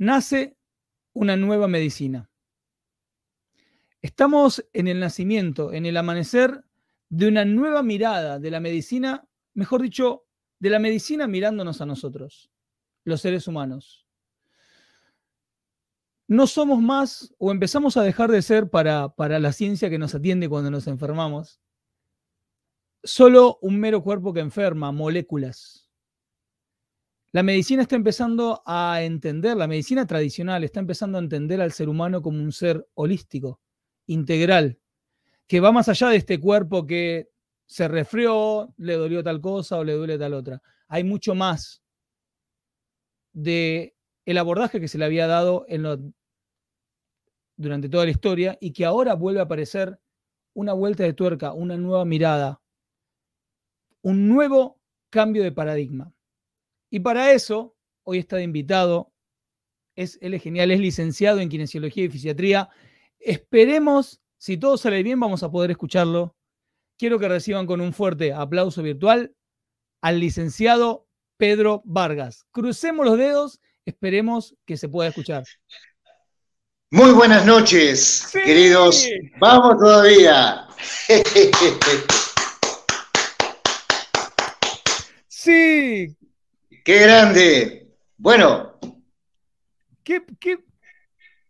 Nace una nueva medicina. Estamos en el nacimiento, en el amanecer de una nueva mirada de la medicina, mejor dicho, de la medicina mirándonos a nosotros, los seres humanos. No somos más o empezamos a dejar de ser para, para la ciencia que nos atiende cuando nos enfermamos, solo un mero cuerpo que enferma, moléculas. La medicina está empezando a entender, la medicina tradicional está empezando a entender al ser humano como un ser holístico, integral, que va más allá de este cuerpo que se resfrió, le dolió tal cosa o le duele tal otra. Hay mucho más de el abordaje que se le había dado en durante toda la historia y que ahora vuelve a aparecer una vuelta de tuerca, una nueva mirada, un nuevo cambio de paradigma. Y para eso, hoy está de invitado, es, él es genial, es licenciado en Kinesiología y Fisiatría. Esperemos, si todo sale bien, vamos a poder escucharlo. Quiero que reciban con un fuerte aplauso virtual al licenciado Pedro Vargas. Crucemos los dedos, esperemos que se pueda escuchar. Muy buenas noches, queridos. Vamos todavía. sí, ¡Qué grande! Bueno. ¿Qué,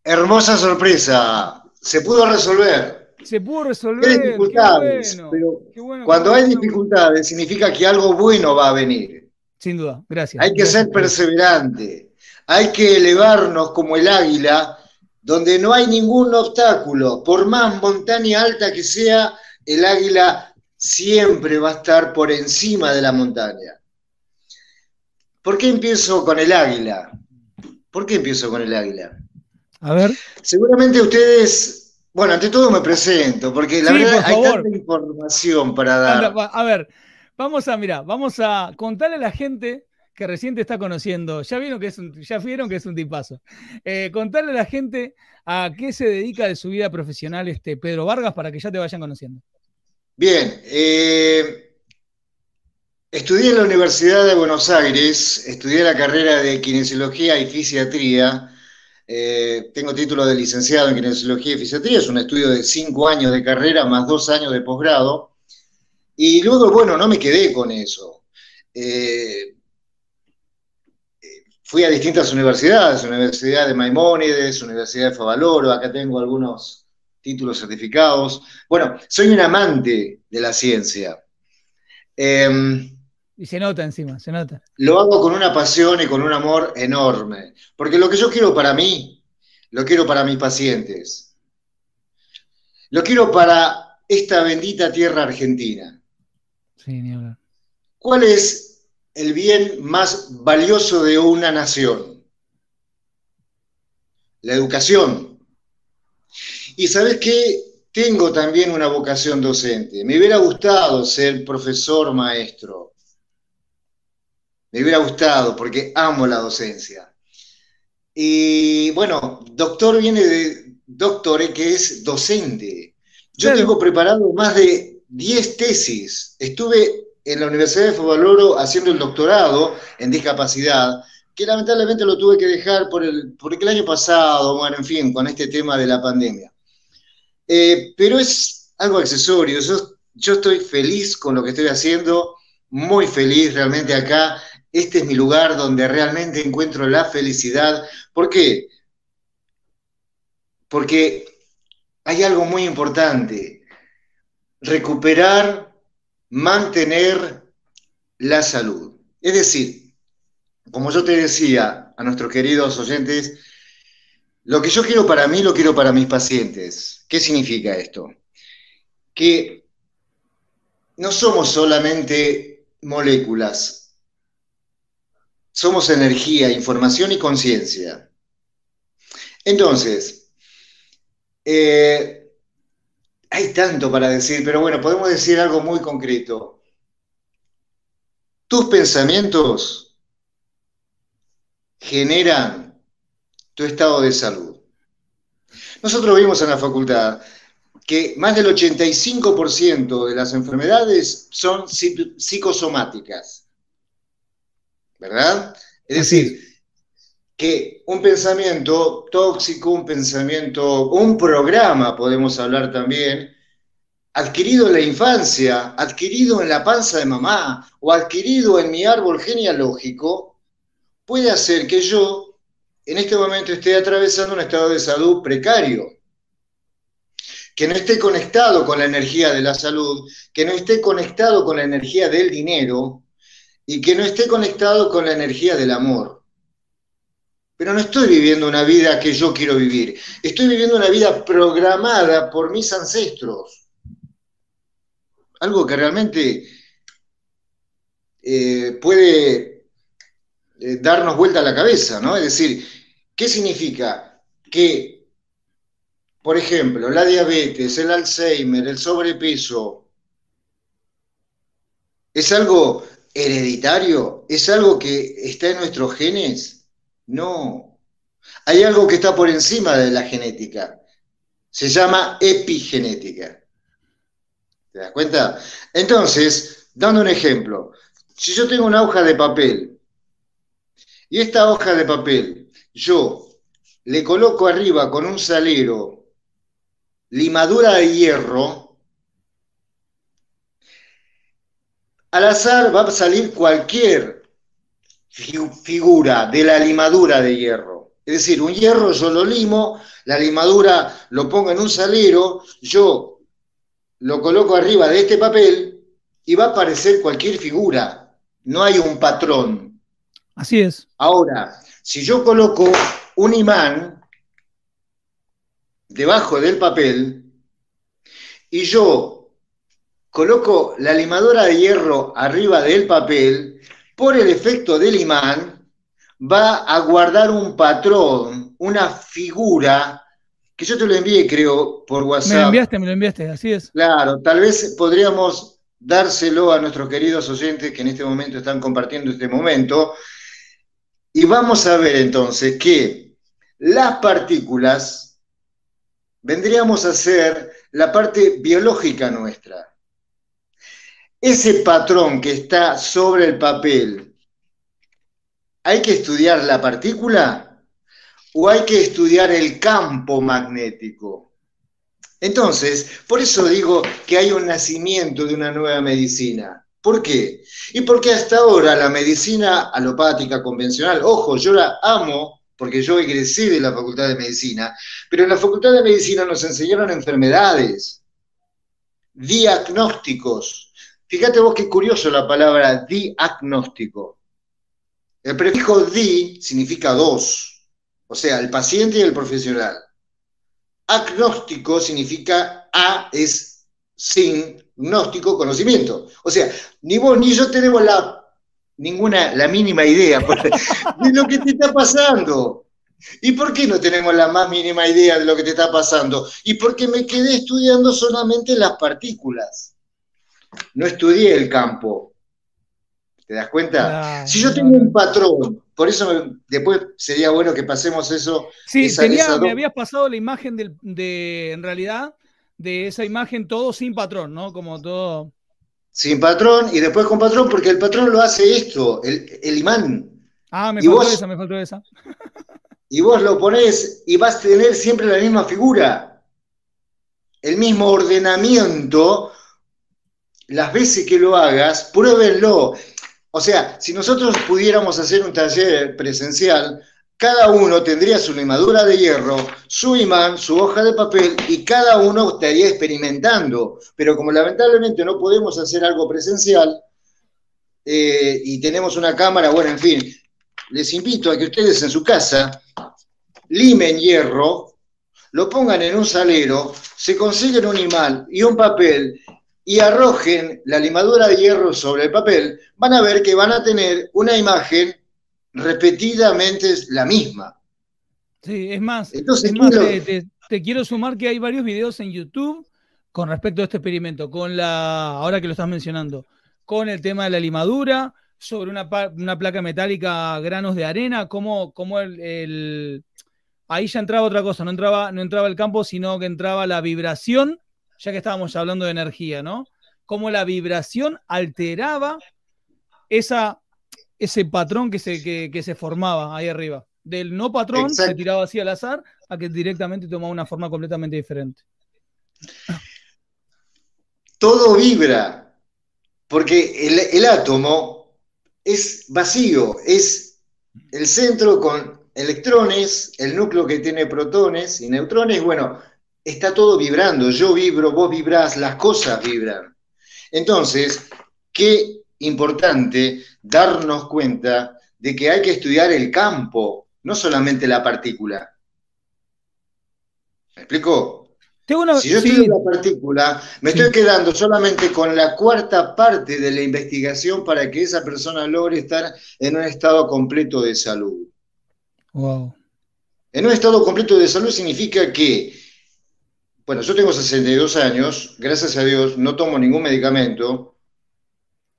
Hermosa sorpresa. Se pudo resolver. Se pudo resolver. dificultades. pero cuando hay dificultades, significa que algo bueno va a venir. Sin duda, gracias. Hay que ser perseverante. Hay que elevarnos como el águila, donde no hay ningún obstáculo. Por más montaña alta que sea, el águila siempre va a estar por encima de la montaña. ¿Por qué empiezo con el águila? ¿Por qué empiezo con el águila? A ver. Seguramente ustedes, bueno, ante todo me presento, porque la verdad hay tanta información para dar. A ver, vamos a, mira, vamos a contarle a la gente que recién te está conociendo, ya vieron que es un, ya vieron que es un tipazo. Eh, contarle a la gente a qué se dedica de su vida profesional este Pedro Vargas para que ya te vayan conociendo. Bien, eh, Estudié en la Universidad de Buenos Aires, estudié la carrera de kinesiología y fisiatría. Eh, tengo título de licenciado en kinesiología y fisiatría, es un estudio de cinco años de carrera más dos años de posgrado. Y luego, bueno, no me quedé con eso. Eh, fui a distintas universidades, Universidad de Maimónides, Universidad de Favaloro, acá tengo algunos títulos certificados. Bueno, soy un amante de la ciencia. Em, y se nota encima, se nota. Lo hago con una pasión y con un amor enorme. Porque lo que yo quiero para mí, lo quiero para mis pacientes. Lo quiero para esta bendita tierra argentina. Sí, ni hablar. ¿Cuál es el bien más valioso de una nación? La educación. Y sabes qué? Tengo también una vocación docente. Me hubiera gustado ser profesor maestro me hubiera gustado porque amo la docencia. Y bueno, doctor viene de doctore, que es docente. Yo tengo preparado más de 10 tesis. Estuve en la Universidad de Favaloro haciendo el doctorado en discapacidad, que lamentablemente lo tuve que dejar por el, porque el año pasado, bueno, en fin, con este tema de la pandemia. Eh, pero es algo accesorio. yo estoy feliz con lo que estoy haciendo, muy feliz realmente acá este es mi lugar donde realmente encuentro la felicidad. ¿Por qué? Porque hay algo muy importante, recuperar, mantener la salud. Es decir, como yo te decía a nuestros queridos oyentes, lo que yo quiero para mí lo quiero para mis pacientes. ¿Qué significa esto? Que no somos solamente moléculas, somos energía, información y conciencia. Entonces, eh, hay tanto para decir, pero bueno, podemos decir algo muy concreto. Tus pensamientos generan tu estado de salud. Nosotros vimos en la facultad que más del 85% de las enfermedades son psicosomáticas. ¿Verdad? Es decir, que un pensamiento tóxico, un pensamiento, un programa, podemos hablar también, adquirido en la infancia, adquirido en la panza de mamá o adquirido en mi árbol genealógico, puede hacer que yo en este momento esté atravesando un estado de salud precario, que no esté conectado con la energía de la salud, que no esté conectado con la energía del dinero y que no esté conectado con la energía del amor pero no estoy viviendo una vida que yo quiero vivir. Estoy viviendo una vida programada por mis ancestros. Algo que realmente eh, puede eh, darnos vuelta a la cabeza, ¿no? Es decir, ¿qué significa? Que, por ejemplo, la diabetes, el Alzheimer, el sobrepeso, ¿es algo hereditario? ¿Es algo que está en nuestros genes? No. Hay algo que está por encima de la genética. Se llama epigenética. ¿Te das cuenta? Entonces, dando un ejemplo, si yo tengo una hoja de papel y esta hoja de papel yo le coloco arriba con un salero limadura de hierro, al azar va a salir cualquier figura de la limadura de hierro. Es decir, un hierro yo lo limo, la limadura lo pongo en un salero, yo lo coloco arriba de este papel y va a aparecer cualquier figura. No hay un patrón. Así es. Ahora, si yo coloco un imán debajo del papel y yo coloco la limadura de hierro arriba del papel, por el efecto del imán, va a guardar un patrón, una figura, que yo te lo envié, creo, por WhatsApp. Me lo enviaste, me lo enviaste, así es. Claro, tal vez podríamos dárselo a nuestros queridos oyentes que en este momento están compartiendo este momento. Y vamos a ver entonces que las partículas vendríamos a ser la parte biológica nuestra ese patrón que está sobre el papel, ¿hay que estudiar la partícula o hay que estudiar el campo magnético? Entonces, por eso digo que hay un nacimiento de una nueva medicina. ¿Por qué? Y porque hasta ahora la medicina alopática convencional, ojo, yo la amo porque yo egresé de la Facultad de Medicina, pero en la Facultad de Medicina nos enseñaron enfermedades, diagnósticos, Fíjate vos qué curioso la palabra diagnóstico. El prefijo di significa dos, o sea, el paciente y el profesional. Agnóstico significa A es sin gnóstico, conocimiento. O sea, ni vos ni yo tenemos la, ninguna, la mínima idea de lo que te está pasando. ¿Y por qué no tenemos la más mínima idea de lo que te está pasando? Y porque me quedé estudiando solamente las partículas no estudié el campo. ¿Te das cuenta? si yo tengo un patrón, por eso después sería bueno que pasemos eso. Sí, me habías pasado la imagen de, en realidad, de esa imagen todo sin patrón, ¿no? Como todo. Sin patrón y después con patrón, porque el patrón lo hace esto, el, imán. Ah, me faltó esa, me faltó esa. y vos lo ponés y vas a tener siempre la misma figura, el mismo ordenamiento las veces que lo hagas, pruébenlo. O sea, si nosotros pudiéramos hacer un taller presencial, cada uno tendría su limadura de hierro, su imán, su hoja de papel y cada uno estaría experimentando. Pero como lamentablemente no podemos hacer algo presencial eh, y tenemos una cámara, bueno, en fin, les invito a que ustedes en su casa limen hierro, lo pongan en un salero, se consiguen un imán y un papel y arrojen la limadura de hierro sobre el papel, van a ver que van a tener una imagen repetidamente la misma. Sí, es más, es más te, quiero sumar que hay varios videos en YouTube con respecto a este experimento, con la, ahora que lo estás mencionando, con el tema de la limadura, sobre una, placa metálica, granos de arena, como, como el, ahí ya entraba otra cosa, no entraba, no entraba el campo, sino que entraba la vibración, ya que estábamos hablando de energía, ¿no? Cómo la vibración alteraba esa, ese patrón que se, que se formaba ahí arriba del no patrón se tiraba así al azar a que directamente tomaba una forma completamente diferente. Todo vibra, porque el, átomo es vacío, es el centro con electrones, el núcleo que tiene protones y neutrones, bueno, está todo vibrando, yo vibro, vos vibrás, las cosas vibran. Entonces, qué importante darnos cuenta de que hay que estudiar el campo, no solamente la partícula. ¿Me explico? si yo estudio la partícula, me estoy quedando solamente con la cuarta parte de la investigación para que esa persona logre estar en un estado completo de salud. Wow. En un estado completo de salud significa que, bueno, yo tengo 62 años, gracias a Dios, no tomo ningún medicamento,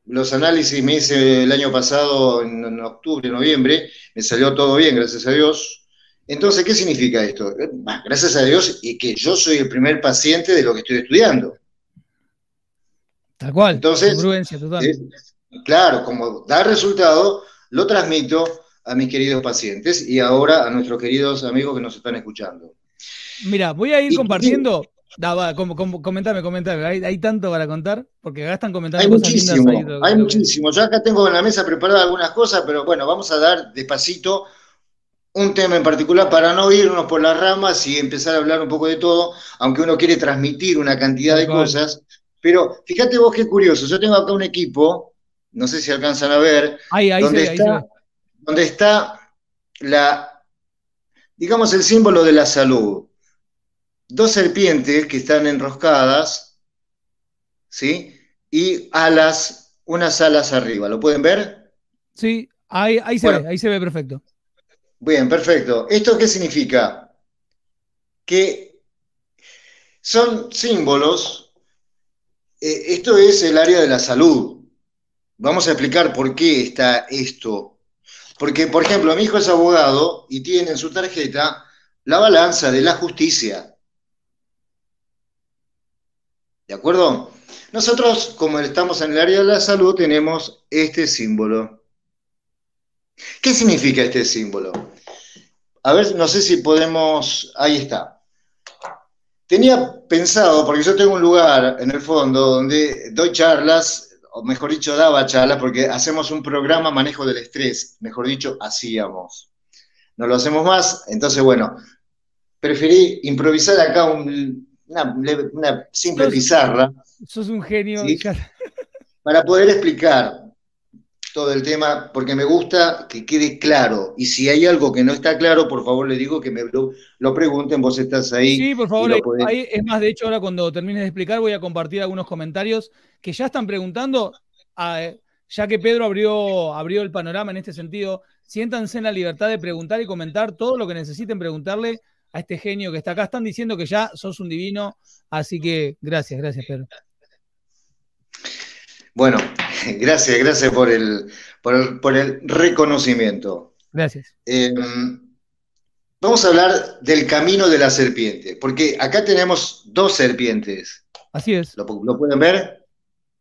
los análisis me hice el año pasado, en, octubre, noviembre, me salió todo bien, gracias a Dios. Entonces, ¿qué significa esto? gracias a Dios y que yo soy el primer paciente de lo que estoy estudiando. Tal cual. Entonces, total. claro, como da resultado, lo transmito a mis queridos pacientes y ahora a nuestros queridos amigos que nos están escuchando. Mira, voy a ir compartiendo. Da, comentame, comentame. Hay, tanto para contar, porque acá están comentando hay muchísimo, hay muchísimo. Yo acá tengo en la mesa preparada algunas cosas, pero bueno, vamos a dar despacito un tema en particular para no irnos por las ramas y empezar a hablar un poco de todo, aunque uno quiere transmitir una cantidad de cosas. Pero fíjate vos qué curioso, yo tengo acá un equipo, no sé si alcanzan a ver, donde, está, donde está la, digamos, el símbolo de la salud dos serpientes que están enroscadas, ¿sí? Y alas, unas alas arriba. ¿Lo pueden ver? Sí, ahí, se ve, ahí se ve perfecto. Bien, perfecto. ¿Esto qué significa? Que son símbolos. Eh, esto es el área de la salud. Vamos a explicar por qué está esto. Porque, por ejemplo, mi hijo es abogado y tiene en su tarjeta la balanza de la justicia. ¿De acuerdo? Nosotros, como estamos en el área de la salud, tenemos este símbolo. ¿Qué significa este símbolo? A ver, no sé si podemos... Ahí está. Tenía pensado, porque yo tengo un lugar en el fondo donde doy charlas, o mejor dicho, daba charlas, porque hacemos un programa manejo del estrés, mejor dicho, hacíamos. No lo hacemos más, entonces, bueno, preferí improvisar acá un, una, simple pizarra. Sos un genio. Para poder explicar todo el tema, porque me gusta que quede claro. Y si hay algo que no está claro, por favor le digo que me lo, pregunten, vos estás ahí. Sí, por favor, ahí, es más, de hecho, ahora cuando termines de explicar voy a compartir algunos comentarios que ya están preguntando, ya que Pedro abrió, abrió el panorama en este sentido, siéntanse en la libertad de preguntar y comentar todo lo que necesiten preguntarle a este genio que está acá. Están diciendo que ya sos un divino, así que gracias, gracias, Pedro. Bueno, gracias, gracias por el, por el, reconocimiento. Gracias. Em, vamos a hablar del camino de la serpiente, porque acá tenemos dos serpientes. Así es. ¿Lo, lo pueden ver?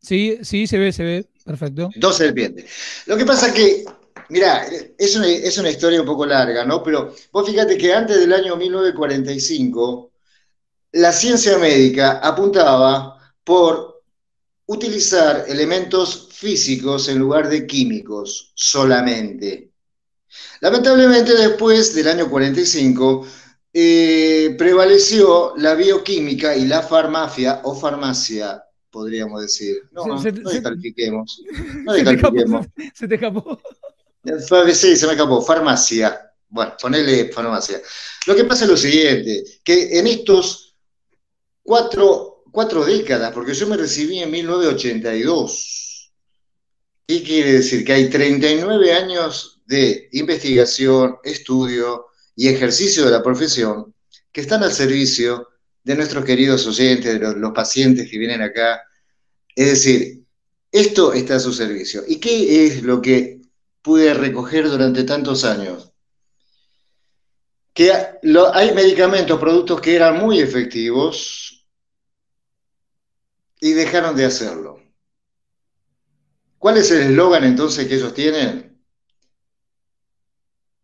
Sí, sí, se ve, se ve. Perfecto. Dos serpientes. Lo que pasa es que Mirá, es una, es una historia un poco larga, ¿no? Pero vos fíjate que antes del año 1945, la ciencia médica apuntaba por utilizar elementos físicos en lugar de químicos solamente. Lamentablemente después del año 45 eh, prevaleció la bioquímica y la farmacia o farmacia, podríamos decir. No, no, no descalifiquemos. No descalifiquemos. Se te escapó. Sí, se me acabó. Farmacia. Bueno, ponele farmacia. Lo que pasa es lo siguiente, que en estos cuatro, cuatro décadas, porque yo me recibí en 1982, ¿qué quiere decir? Que hay 39 años de investigación, estudio y ejercicio de la profesión que están al servicio de nuestros queridos oyentes, de los, pacientes que vienen acá. Es decir, esto está a su servicio. ¿Y qué es lo que pude recoger durante tantos años? Que hay medicamentos, productos que eran muy efectivos y dejaron de hacerlo. ¿Cuál es el eslogan entonces que ellos tienen?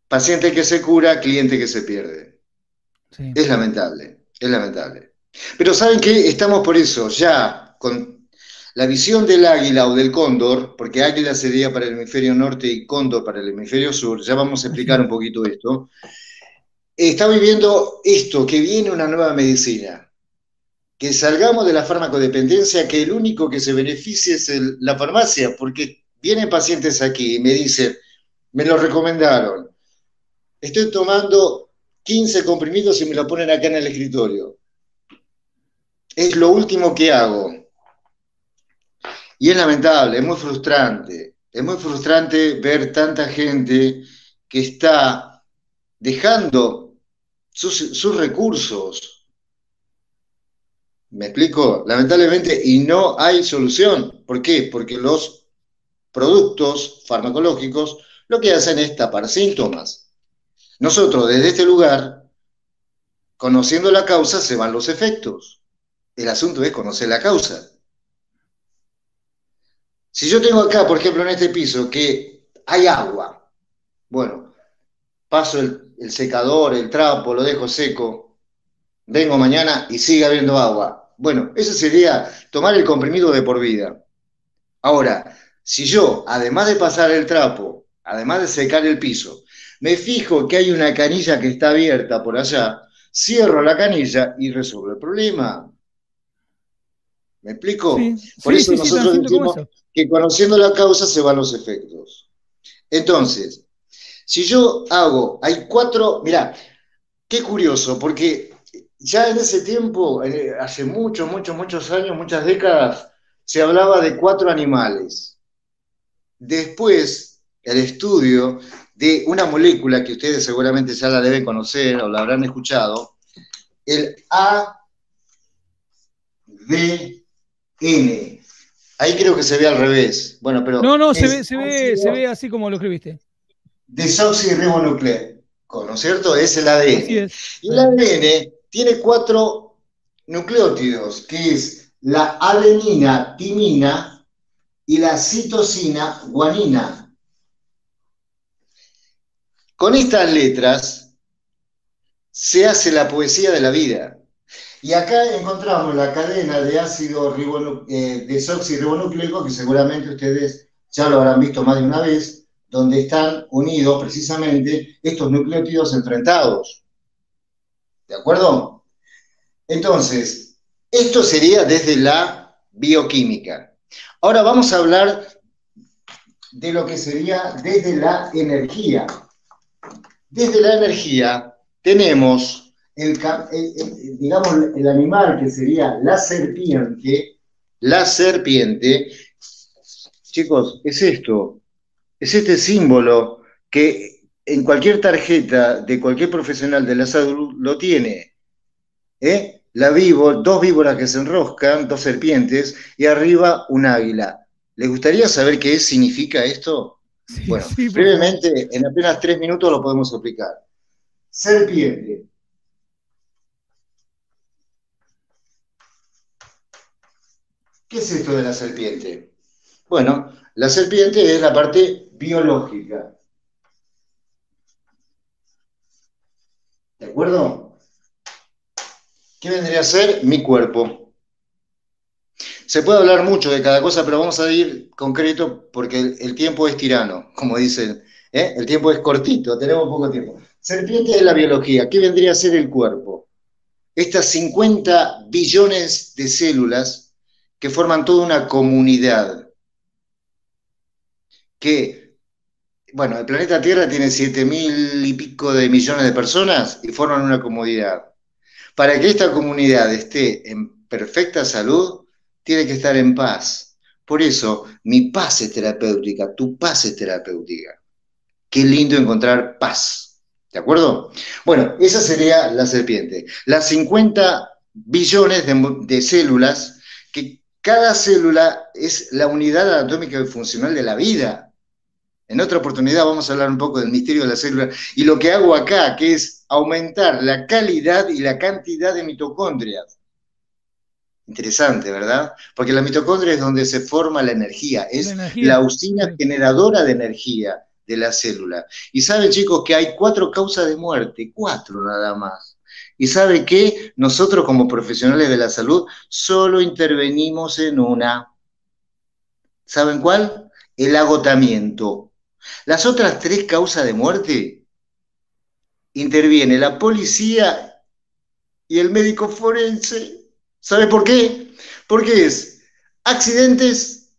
Paciente que se cura, cliente que se pierde. Es lamentable, es lamentable. Pero ¿saben qué? Estamos por eso, ya con la visión del águila o del cóndor, porque águila sería para el hemisferio norte y cóndor para el hemisferio sur, ya vamos a explicar un poquito esto. Está viviendo esto, que viene una nueva medicina, que salgamos de la farmacodependencia, que el único que se beneficie es la farmacia, porque vienen pacientes aquí y me dicen, me lo recomendaron, estoy tomando 15 comprimidos y me lo ponen acá en el escritorio. Es lo último que hago. Y es lamentable, es muy frustrante. Es muy frustrante ver tanta gente que está dejando sus, recursos. ¿Me explico? Lamentablemente, y no hay solución. ¿Por qué? Porque los productos farmacológicos lo que hacen es tapar síntomas. Nosotros desde este lugar, conociendo la causa, se van los efectos. El asunto es conocer la causa. Si yo tengo acá, por ejemplo, en este piso, que hay agua, bueno, paso el, secador, el trapo, lo dejo seco, vengo mañana y sigue habiendo agua. Bueno, eso sería tomar el comprimido de por vida. Ahora, si yo, además de pasar el trapo, además de secar el piso, me fijo que hay una canilla que está abierta por allá, cierro la canilla y resuelvo el problema. ¿Me explico? por eso nosotros decimos que conociendo la causa se van los efectos. Entonces, si yo hago, hay cuatro, mirá, qué curioso, porque ya en ese tiempo, eh, hace muchos, muchos, muchos años, muchas décadas, se hablaba de cuatro animales. Después, el estudio de una molécula que ustedes seguramente ya la deben conocer o la habrán escuchado, el ADN. Ahí creo que se ve al revés. Bueno, pero no, no, se ve, se, ve, se ve así como lo escribiste. Desoxirribonucleico, ¿no es cierto? Es el ADN. Y el ADN tiene cuatro nucleótidos, que es la adenina, timina y la citosina, guanina. Con estas letras se hace la poesía de la vida. Y acá encontramos la cadena de ácido eh, desoxirribonucleico, que seguramente ustedes ya lo habrán visto más de una vez, donde están unidos precisamente estos nucleótidos enfrentados. ¿De acuerdo? Entonces, esto sería desde la bioquímica. Ahora vamos a hablar de lo que sería desde la energía. Desde la energía tenemos el, digamos, el animal que sería la serpiente, la serpiente, chicos, es esto, es este símbolo que en cualquier tarjeta de cualquier profesional de la salud lo tiene. ¿eh? La vivo, dos víboras que se enroscan, dos serpientes, y arriba un águila. ¿Les gustaría saber qué significa esto? bueno, brevemente, en apenas tres minutos lo podemos explicar. Serpiente. ¿Qué es esto de la serpiente? Bueno, la serpiente es la parte biológica. ¿De acuerdo? ¿Qué vendría a ser mi cuerpo? Se puede hablar mucho de cada cosa, pero vamos a ir concreto porque el, tiempo es tirano, como dicen. ¿eh? El tiempo es cortito, tenemos poco tiempo. Serpiente es la biología. ¿Qué vendría a ser el cuerpo? Estas 50 billones de células que forman toda una comunidad. Que, bueno, el planeta Tierra tiene 7 mil y pico de millones de personas y forman una comunidad. Para que esta comunidad esté en perfecta salud, tiene que estar en paz. Por eso, mi paz es terapéutica, tu paz es terapéutica. Qué lindo encontrar paz. ¿De ¿De acuerdo? Bueno, esa sería la serpiente. Las 50 billones de, células, que cada célula es la unidad anatómica y funcional de la vida. En otra oportunidad vamos a hablar un poco del misterio de la célula y lo que hago acá, que es aumentar la calidad y la cantidad de mitocondrias. Interesante, ¿verdad? Porque la mitocondria es donde se forma la energía, es la, usina generadora de energía de la célula. Y saben, chicos, que hay cuatro causas de muerte, cuatro nada más. Y sabe que nosotros como profesionales de la salud solo intervenimos en una. ¿Saben cuál? El agotamiento. Las otras tres causas de muerte interviene la policía y el médico forense. ¿Sabe por qué? Porque es accidentes,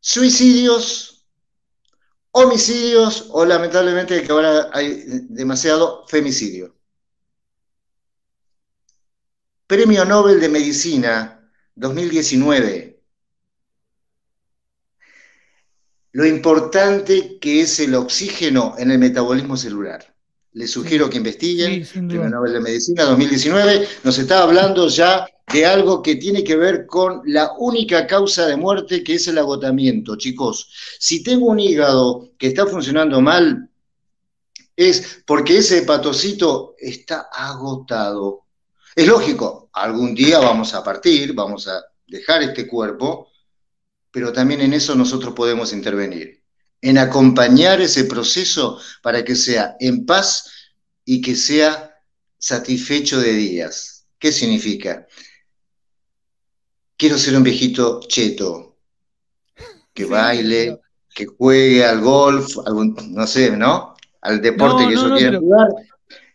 suicidios, homicidios o lamentablemente que ahora hay demasiado femicidio. Premio Nobel de Medicina 2019. Lo importante que es el oxígeno en el metabolismo celular les sugiero que investiguen, Premio Nobel de Medicina 2019, nos está hablando ya de algo que tiene que ver con la única causa de muerte que es el agotamiento, chicos. Si tengo un hígado que está funcionando mal, es porque ese hepatocito está agotado. Es lógico, algún día vamos a partir, vamos a dejar este cuerpo, pero también en eso nosotros podemos intervenir en acompañar ese proceso para que sea en paz y que sea satisfecho de días. ¿Qué significa? Quiero ser un viejito cheto, que baile, que juegue al golf, no sé, ¿no? Al deporte que yo quiera jugar.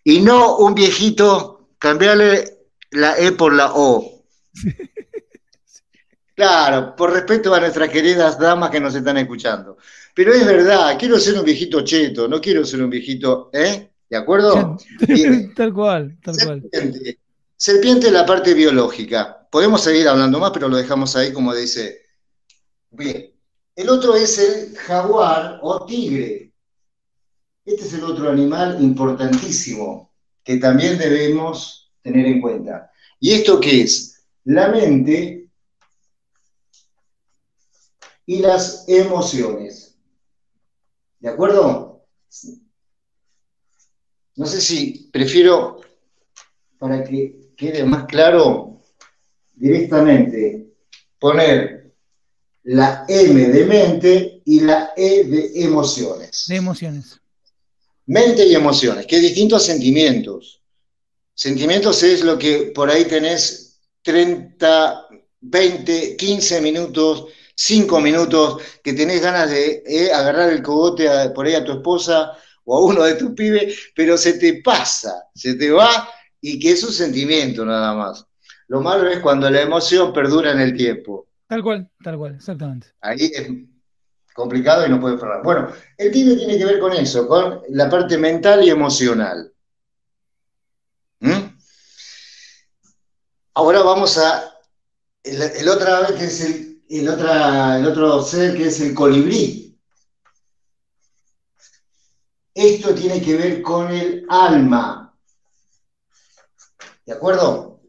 Y no un viejito, cambiarle la E por la O. Claro, por respeto a nuestras queridas damas que nos están escuchando. Pero es verdad, quiero ser un viejito cheto, no quiero ser un viejito, ¿eh? ¿De acuerdo? tal cual, tal serpiente. cual. Serpiente es la parte biológica. Podemos seguir hablando más, pero lo dejamos ahí como dice. Bien. El otro es el jaguar o tigre. Este es el otro animal importantísimo que también debemos tener en cuenta. ¿Y esto qué es? La mente y las emociones. ¿De acuerdo? No sé si prefiero, para que quede más claro, directamente poner la M de mente y la E de emociones. De emociones. Mente y emociones, que distintos sentimientos. Sentimientos es lo que por ahí tenés 30, 20, 15 minutos cinco minutos, que tenés ganas de eh, agarrar el cogote por ahí a tu esposa o a uno de tus pibes, pero se te pasa, se te va y que es un sentimiento nada más. Lo malo es cuando la emoción perdura en el tiempo. Tal cual, tal cual, exactamente. Ahí es complicado y no puede parar. Bueno, el tigre tiene que ver con eso, con la parte mental y emocional. ¿Mm? Ahora vamos a el, otra vez que es el el, otra, el otro ser que es el colibrí. Esto tiene que ver con el alma. ¿De acuerdo?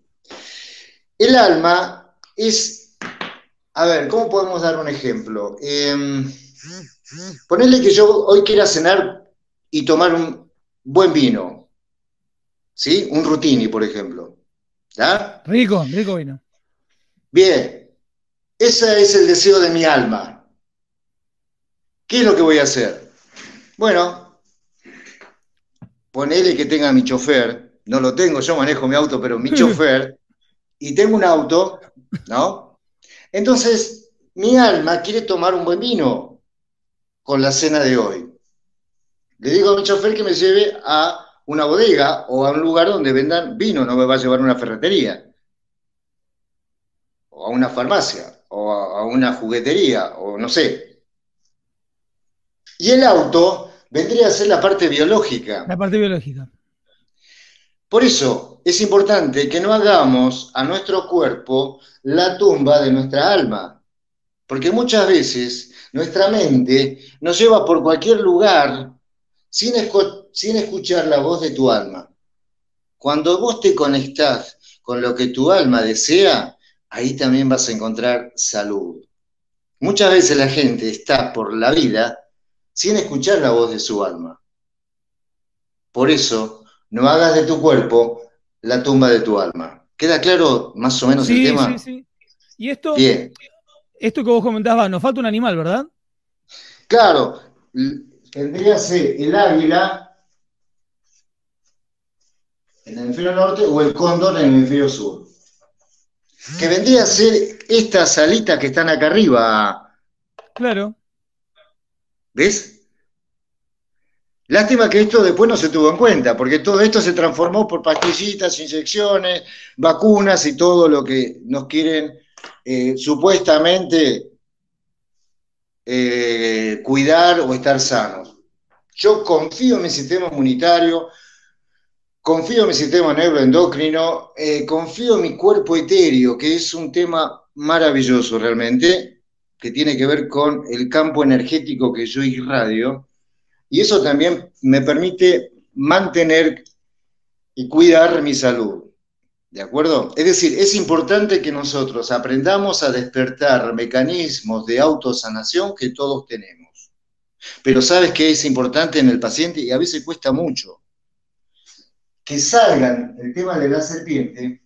El alma es, a ver, ¿cómo podemos dar un ejemplo? Eh, ponerle que yo hoy quiera cenar y tomar un buen vino. ¿Sí? Un rutini, por ejemplo. ¿Ya? Rico, rico vino. Bien, ese es el deseo de mi alma. ¿Qué es lo que voy a hacer? Bueno, ponele que tenga mi chofer, no lo tengo, yo manejo mi auto, pero mi chofer, y tengo un auto, ¿no? Entonces, mi alma quiere tomar un buen vino con la cena de hoy. Le digo a mi chofer que me lleve a una bodega o a un lugar donde vendan vino, no me va a llevar a una ferretería o a una farmacia o a, una juguetería, o no sé. Y el auto vendría a ser la parte biológica. La parte biológica. Por eso es importante que no hagamos a nuestro cuerpo la tumba de nuestra alma, porque muchas veces nuestra mente nos lleva por cualquier lugar sin, escuchar la voz de tu alma. Cuando vos te conectás con lo que tu alma desea, ahí también vas a encontrar salud. Muchas veces la gente está por la vida sin escuchar la voz de su alma. Por eso, no hagas de tu cuerpo la tumba de tu alma. ¿Queda claro más o menos el tema? Sí, sí. Y esto, esto que vos comentabas, nos falta un animal, ¿verdad? Claro, tendría que ser el águila en el hemisferio norte o el cóndor en el hemisferio sur. Que vendría a ser estas alitas que están acá arriba. Claro. ¿Ves? Lástima que esto después no se tuvo en cuenta, porque todo esto se transformó por pastillitas, inyecciones, vacunas y todo lo que nos quieren eh, supuestamente eh, cuidar o estar sanos. Yo confío en mi sistema inmunitario, confío en mi sistema neuroendocrino, eh, confío en mi cuerpo etéreo, que es un tema maravilloso realmente, que tiene que ver con el campo energético que yo irradio, y eso también me permite mantener y cuidar mi salud. ¿De acuerdo? Es decir, es importante que nosotros aprendamos a despertar mecanismos de autosanación que todos tenemos. Pero sabes que es importante en el paciente y a veces cuesta mucho que salgan el tema de la serpiente,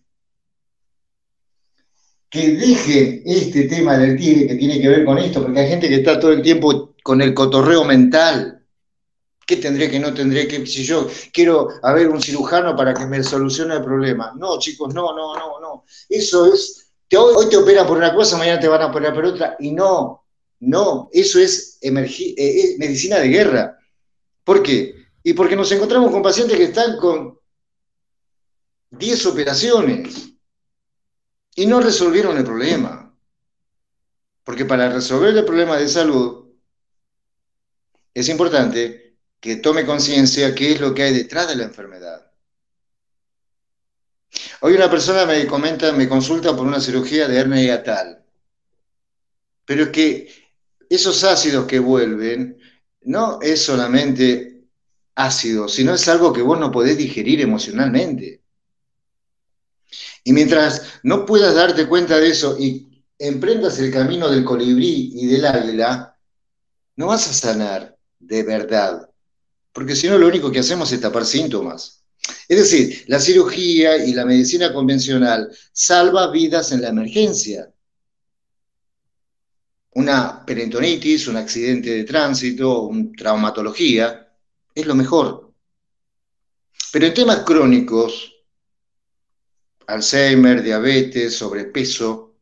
que deje este tema del tigre que tiene que ver con esto, porque hay gente que está todo el tiempo con el cotorreo mental. ¿Qué tendré que no tendré que, si yo quiero haber un cirujano para que me solucione el problema? No, chicos, no, no, no, no. Eso es, hoy, te operan por una cosa, mañana te van a operar por otra, y no, no, eso es, eh, es medicina de guerra. ¿Por qué? Y porque nos encontramos con pacientes que están con 10 operaciones y no resolvieron el problema. Porque para resolver el problema de salud es importante que tome conciencia qué es lo que hay detrás de la enfermedad. Hoy una persona me comenta, me consulta por una cirugía de hernia hiatal. Pero es que esos ácidos que vuelven no es solamente ácido, sino es algo que vos no podés digerir emocionalmente. Y mientras no puedas darte cuenta de eso y emprendas el camino del colibrí y del águila, no vas a sanar de verdad. Porque si no, lo único que hacemos es tapar síntomas. Es decir, la cirugía y la medicina convencional salva vidas en la emergencia. Una perintonitis, un accidente de tránsito, una traumatología, es lo mejor. Pero en temas crónicos, Alzheimer, diabetes, sobrepeso,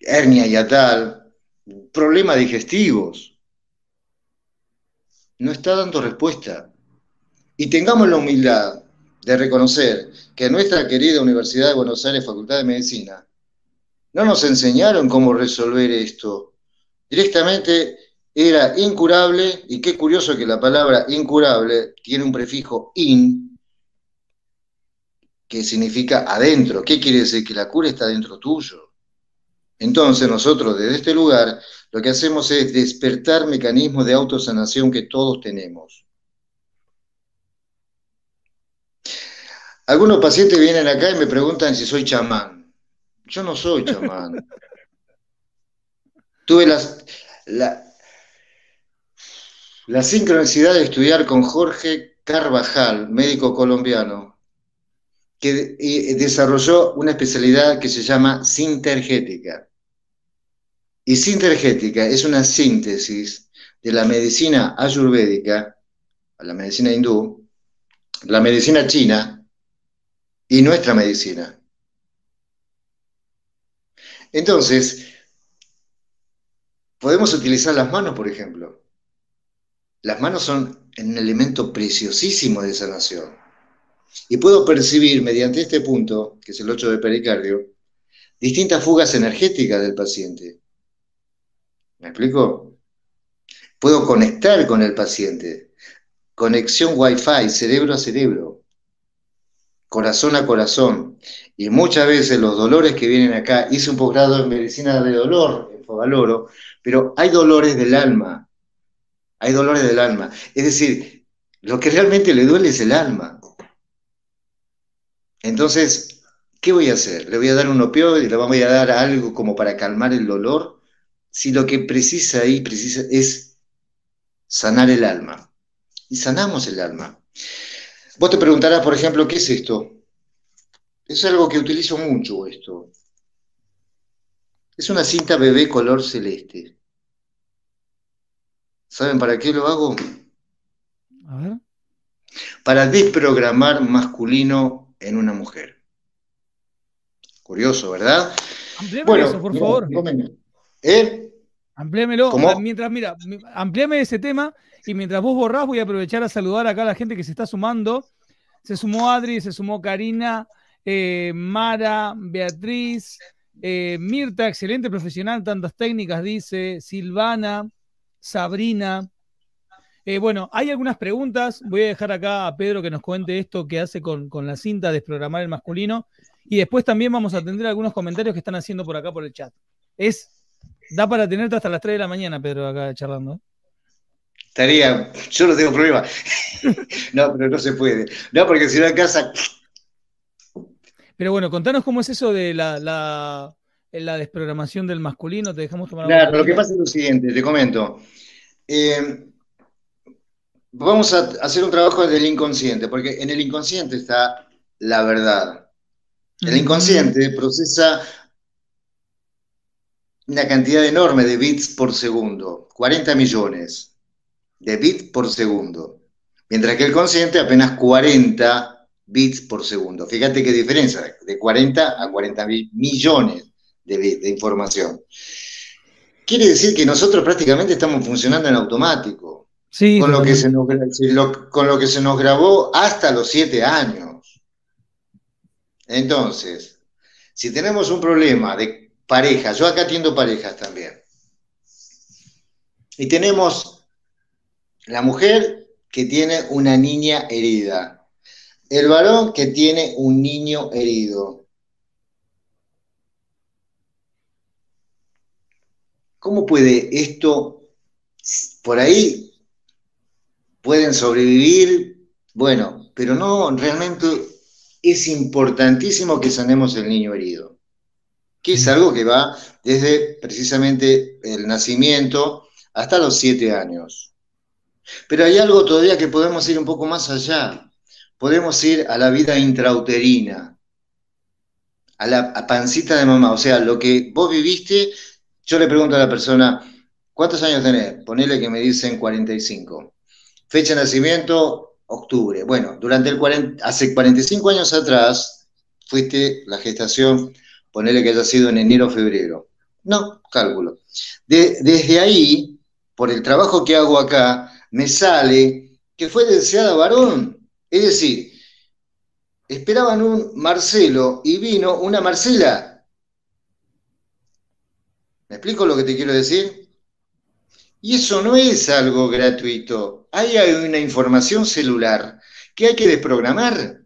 hernia yatal, problemas digestivos. No está dando respuesta. Y tengamos la humildad de reconocer que nuestra querida Universidad de Buenos Aires, Facultad de Medicina, no nos enseñaron cómo resolver esto. Directamente era incurable, y qué curioso que la palabra incurable tiene un prefijo in, que significa adentro. ¿Qué quiere decir? Que la cura está dentro tuyo. Entonces nosotros desde este lugar lo que hacemos es despertar mecanismos de autosanación que todos tenemos. Algunos pacientes vienen acá y me preguntan si soy chamán. Yo no soy chamán. Tuve las, la, la sincronicidad de estudiar con Jorge Carvajal, médico colombiano, que desarrolló una especialidad que se llama sintergética. Y sintergética es una síntesis de la medicina ayurvédica, la medicina hindú, la medicina china y nuestra medicina. Entonces, podemos utilizar las manos, por ejemplo. Las manos son un elemento preciosísimo de sanación. Y puedo percibir mediante este punto, que es el 8 de pericardio, distintas fugas energéticas del paciente. ¿Me explico? Puedo conectar con el paciente. Conexión Wi-Fi, cerebro a cerebro, corazón a corazón. Y muchas veces los dolores que vienen acá, hice un posgrado en medicina de dolor, en Fogaloro, pero hay dolores del alma. Hay dolores del alma. Es decir, Lo que realmente le duele es el alma. Entonces, ¿qué voy a hacer? ¿Le voy a dar un opioide? ¿Le voy a dar algo como para calmar el dolor? Si lo que precisa ahí precisa es sanar el alma. Y sanamos el alma. Vos te preguntarás, por ejemplo, ¿qué es esto? Es algo que utilizo mucho esto. Es una cinta bebé color celeste. ¿Saben para qué lo hago? A ver. Para desprogramar masculino en una mujer. Curioso, ¿verdad? Amplíame eso, por favor. ¿Eh? Amplíamelo. Mientras, mira, amplíame ese tema y mientras vos borrás, voy a aprovechar a saludar acá a la gente que se está sumando. Se sumó Adri, se sumó Karina, eh, Mara, Beatriz, eh, Mirta, excelente profesional, tantas técnicas, dice, Silvana, Sabrina. Eh, bueno, hay algunas preguntas. Voy a dejar acá a Pedro que nos cuente esto que hace con, la cinta desprogramar el masculino. Y después también vamos a atender algunos comentarios que están haciendo por acá por el chat. Es, da para tenerte hasta las 3 de la mañana, Pedro, acá charlando. Estaría, yo no tengo problema. no, pero no se puede. No, porque si no en casa. Pero bueno, contanos cómo es eso de la, la, desprogramación del masculino. Te dejamos tomar Claro, lo que pasa es lo siguiente, te comento. Eh, vamos a hacer un trabajo desde el inconsciente, porque en el inconsciente está la verdad. El inconsciente procesa una cantidad enorme de bits por segundo, 40 millones de bits por segundo, mientras que el consciente apenas 40 bits por segundo. Fíjate qué diferencia, de 40 a 40 millones de bits de información. Quiere decir que nosotros prácticamente estamos funcionando en automático, con, lo que se nos, con lo que se nos grabó hasta los 7 años. Entonces, si tenemos un problema de pareja, yo acá atiendo parejas también, y tenemos la mujer que tiene una niña herida. El varón que tiene un niño herido. ¿Cómo puede esto, por ahí pueden sobrevivir? Bueno, pero no, realmente es importantísimo que sanemos el niño herido, que es algo que va desde precisamente el nacimiento hasta los siete años. Pero hay algo todavía que podemos ir un poco más allá. Podemos ir a la vida intrauterina, a la pancita de mamá. O sea, lo que vos viviste, yo le pregunto a la persona, ¿cuántos años tenés? Ponele que me dicen 45. Fecha de nacimiento, octubre. Bueno, durante el 40, hace 45 años atrás, fuiste la gestación, ponele que haya sido en enero o febrero. No, cálculo. desde ahí, por el trabajo que hago acá, me sale que fue deseada varón. Es decir, esperaban un Marcelo y vino una Marcela. ¿Me explico lo que te quiero decir? Y eso no es algo gratuito. Ahí hay una información celular que hay que desprogramar.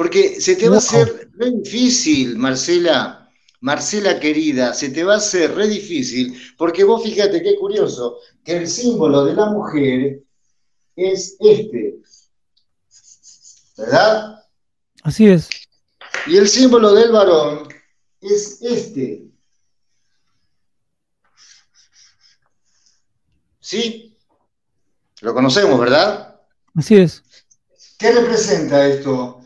Porque se te va a hacer re difícil, Marcela, Marcela querida, se te va a hacer re difícil, porque vos fíjate qué curioso, que el símbolo de la mujer es este. ¿Verdad? Así es. Y el símbolo del varón es este. ¿Sí? Lo conocemos, ¿verdad? Así es. ¿Qué representa esto?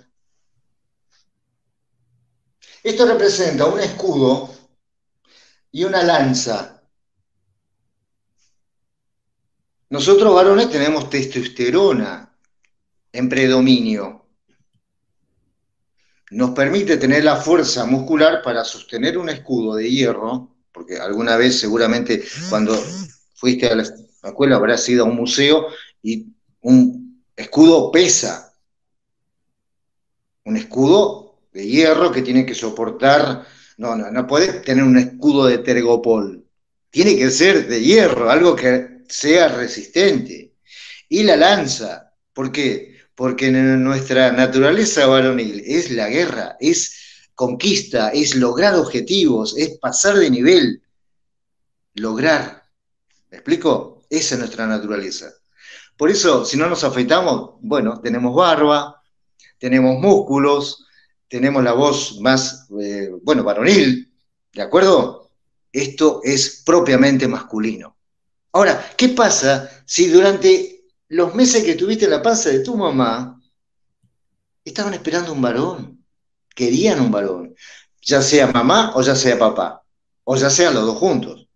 Esto representa un escudo y una lanza. Nosotros varones tenemos testosterona en predominio. Nos permite tener la fuerza muscular para sostener un escudo de hierro, porque alguna vez seguramente cuando fuiste a la escuela habrás ido a un museo y un escudo pesa. Un escudo de hierro que tiene que soportar. No, no, no puede tener un escudo de tergopol. Tiene que ser de hierro, algo que sea resistente. Y la lanza, ¿por qué? Porque nuestra naturaleza varonil es la guerra, es conquista, es lograr objetivos, es pasar de nivel, lograr. ¿Me explico? Esa es nuestra naturaleza. Por eso, si no nos afeitamos, bueno, tenemos barba, tenemos músculos, tenemos la voz más, eh, bueno, varonil, ¿de acuerdo? Esto es propiamente masculino. Ahora, ¿qué pasa si durante los meses que tuviste en la panza de tu mamá, estaban esperando un varón, querían un varón, ya sea mamá o ya sea papá, o ya sean los dos juntos?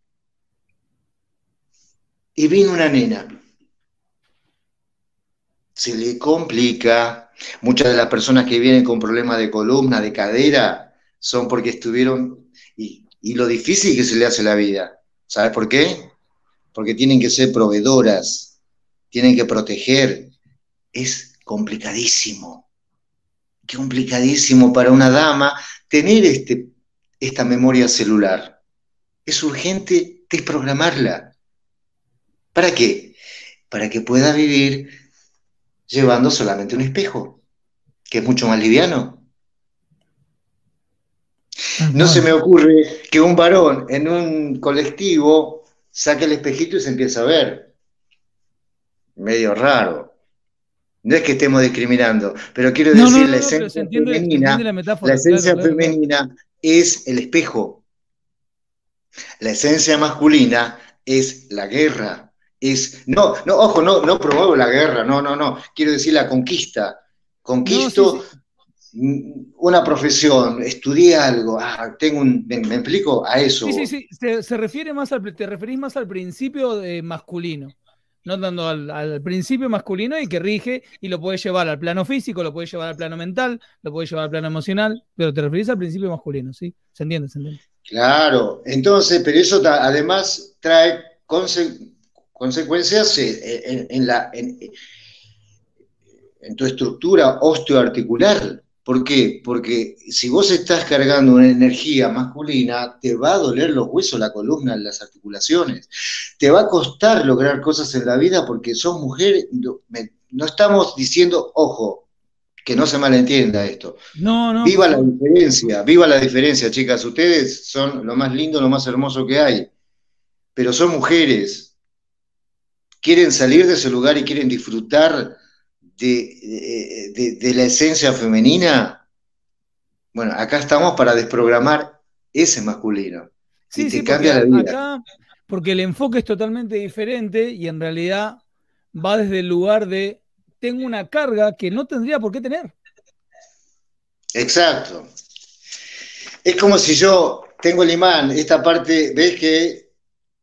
Y vino una nena se le complica. Muchas de las personas que vienen con problemas de columna, de cadera, son porque estuvieron, y, lo difícil que se le hace la vida. ¿Sabes por qué? Porque tienen que ser proveedoras, tienen que proteger. Es complicadísimo. Qué complicadísimo para una dama tener este, esta memoria celular. Es urgente desprogramarla. ¿Para qué? Para que pueda vivir llevando solamente un espejo, que es mucho más liviano. No se me ocurre que un varón en un colectivo saque el espejito y se empiece a ver. Medio raro. No es que estemos discriminando, pero quiero decir, la esencia femenina, la, esencia femenina es el espejo. La esencia masculina es la guerra, es, no, no, ojo, no, no promuevo la guerra, no, no, no, quiero decir la conquista. Conquisto una profesión, estudié algo, ah, tengo un, me, explico a eso. Sí, sí, sí, se, refiere más al, te referís más al principio de masculino, no tanto al, principio masculino y que rige y lo puedes llevar al plano físico, lo puedes llevar al plano mental, lo puedes llevar al plano emocional, pero te referís al principio masculino, ¿sí? ¿Se entiende? ¿Se entiende? Claro, entonces, pero eso además trae consecuencias consecuencias eh, en, la, en, tu estructura osteoarticular. ¿Por qué? Porque si vos estás cargando una energía masculina, te va a doler los huesos, la columna, las articulaciones. Te va a costar lograr cosas en la vida porque sos mujer. No, estamos diciendo, ojo, que no se malentienda esto. No, no. Viva la diferencia, viva la diferencia, chicas. Ustedes son lo más lindo, lo más hermoso que hay. Pero son mujeres, quieren salir de ese lugar y quieren disfrutar de, la esencia femenina, bueno, acá estamos para desprogramar ese masculino. Sí, y te cambia la vida. Acá, porque el enfoque es totalmente diferente y en realidad va desde el lugar de tengo una carga que no tendría por qué tener. Exacto. Es como si yo tengo el imán, esta parte, ves que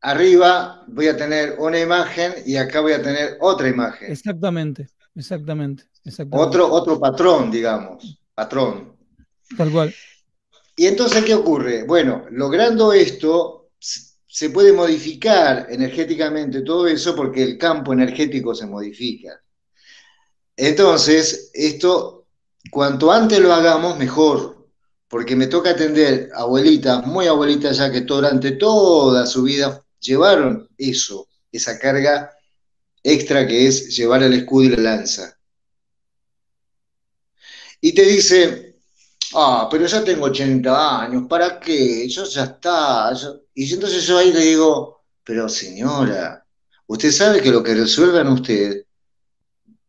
arriba voy a tener una imagen y acá voy a tener otra imagen. Exactamente, exactamente. Otro, otro patrón, digamos, patrón. Tal cual. Y entonces, ¿qué ocurre? Bueno, logrando esto, se puede modificar energéticamente todo eso porque el campo energético se modifica. Entonces, esto, cuanto antes lo hagamos, mejor, porque me toca atender abuelitas, muy abuelitas ya que durante toda su vida llevaron eso, esa carga extra que es llevar el escudo y la lanza. Y te dice, ah, pero ya tengo 80 años, ¿para qué? Yo ya está. Y entonces yo ahí le digo, pero señora, usted sabe que lo que resuelvan usted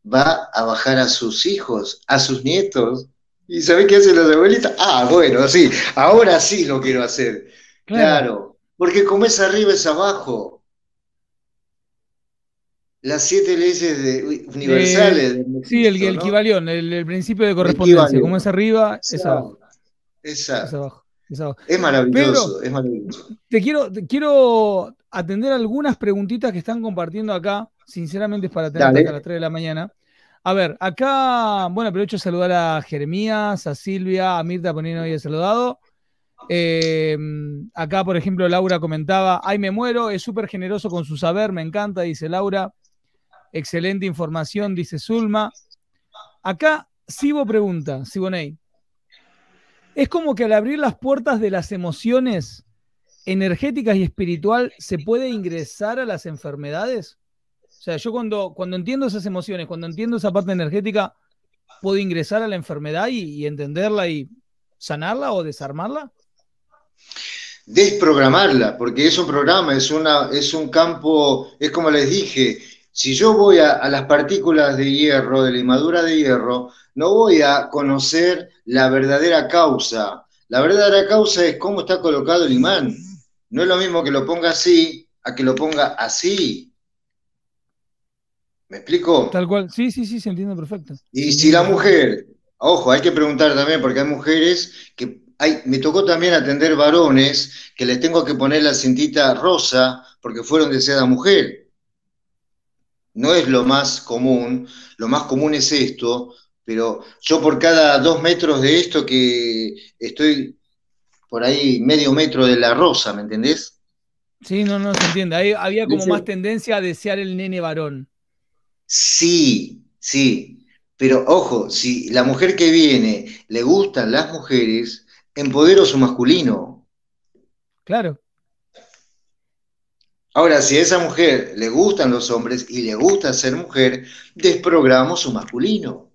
va a bajar a sus hijos, a sus nietos. ¿Y sabe qué hacen las abuelitas? Ah, bueno, sí, ahora sí lo quiero hacer. claro porque como es arriba es abajo. Las siete leyes universales. sí, el, el equivalión, el, principio de correspondencia. Como es arriba, es abajo. Es abajo. Es, maravilloso, es maravilloso. Te quiero, te quiero atender algunas preguntitas que están compartiendo acá. Sinceramente es para tener hasta las 3 de la mañana. A ver, acá, bueno, aprovecho saludar a Jeremías, a Silvia, a Mirta poniendo ahí el saludado. Eh, acá, por ejemplo, Laura comentaba, ay, me muero, es súper generoso con su saber, me encanta, dice Laura. Excelente información, dice Zulma. Acá, Sibo pregunta, Siboney, es como que al abrir las puertas de las emociones energéticas y espiritual, ¿se puede ingresar a las enfermedades? O sea, yo cuando, cuando entiendo esas emociones, cuando entiendo esa parte energética, ¿puedo ingresar a la enfermedad y entenderla y sanarla o desarmarla? Desprogramarla, porque es un programa, es, una, es un campo, es como les dije, Si yo voy a, las partículas de hierro, de la limadura de hierro, no voy a conocer la verdadera causa. La verdadera causa es cómo está colocado el imán. No es lo mismo que lo ponga así a que lo ponga así. ¿Me explico? Tal cual. Sí, sí, sí, se entiende perfecto. Y si la mujer, ojo, hay que preguntar también, porque hay mujeres que hay, me tocó también atender varones que les tengo que poner la cintita rosa porque fueron deseada mujer. No es lo más común, lo más común es esto, pero yo por cada dos metros de esto que estoy por ahí medio metro de la rosa, ¿me entendés? Sí, no, no se entiende. Ahí había como más tendencia a desear el nene varón. Sí, sí, pero ojo, si la mujer que viene le gustan las mujeres, empodero su masculino. Claro. Ahora, si a esa mujer le gustan los hombres y le gusta ser mujer, desprogramo su masculino.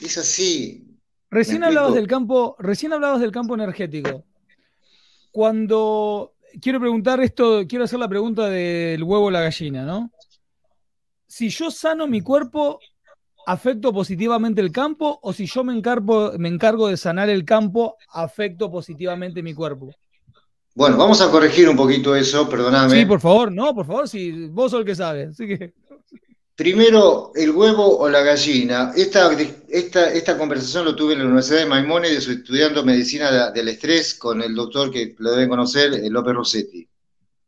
Es así. Recién hablabas del campo, recién hablabas del campo energético. Cuando quiero preguntar esto, quiero hacer la pregunta del huevo o la gallina, ¿no? Si yo sano mi cuerpo, ¿afecto positivamente el campo? O si yo me encargo, me encargo de sanar el campo, ¿afecto positivamente mi cuerpo? Bueno, vamos a corregir un poquito eso, perdóname. Sí, por favor, no, por favor, si vos sos el que sabe. Así que... Primero, el huevo o la gallina. Esta, esta, esta conversación lo tuve en la Universidad de Maimónides estudiando medicina del estrés con el doctor que lo deben conocer, eh, López Rossetti.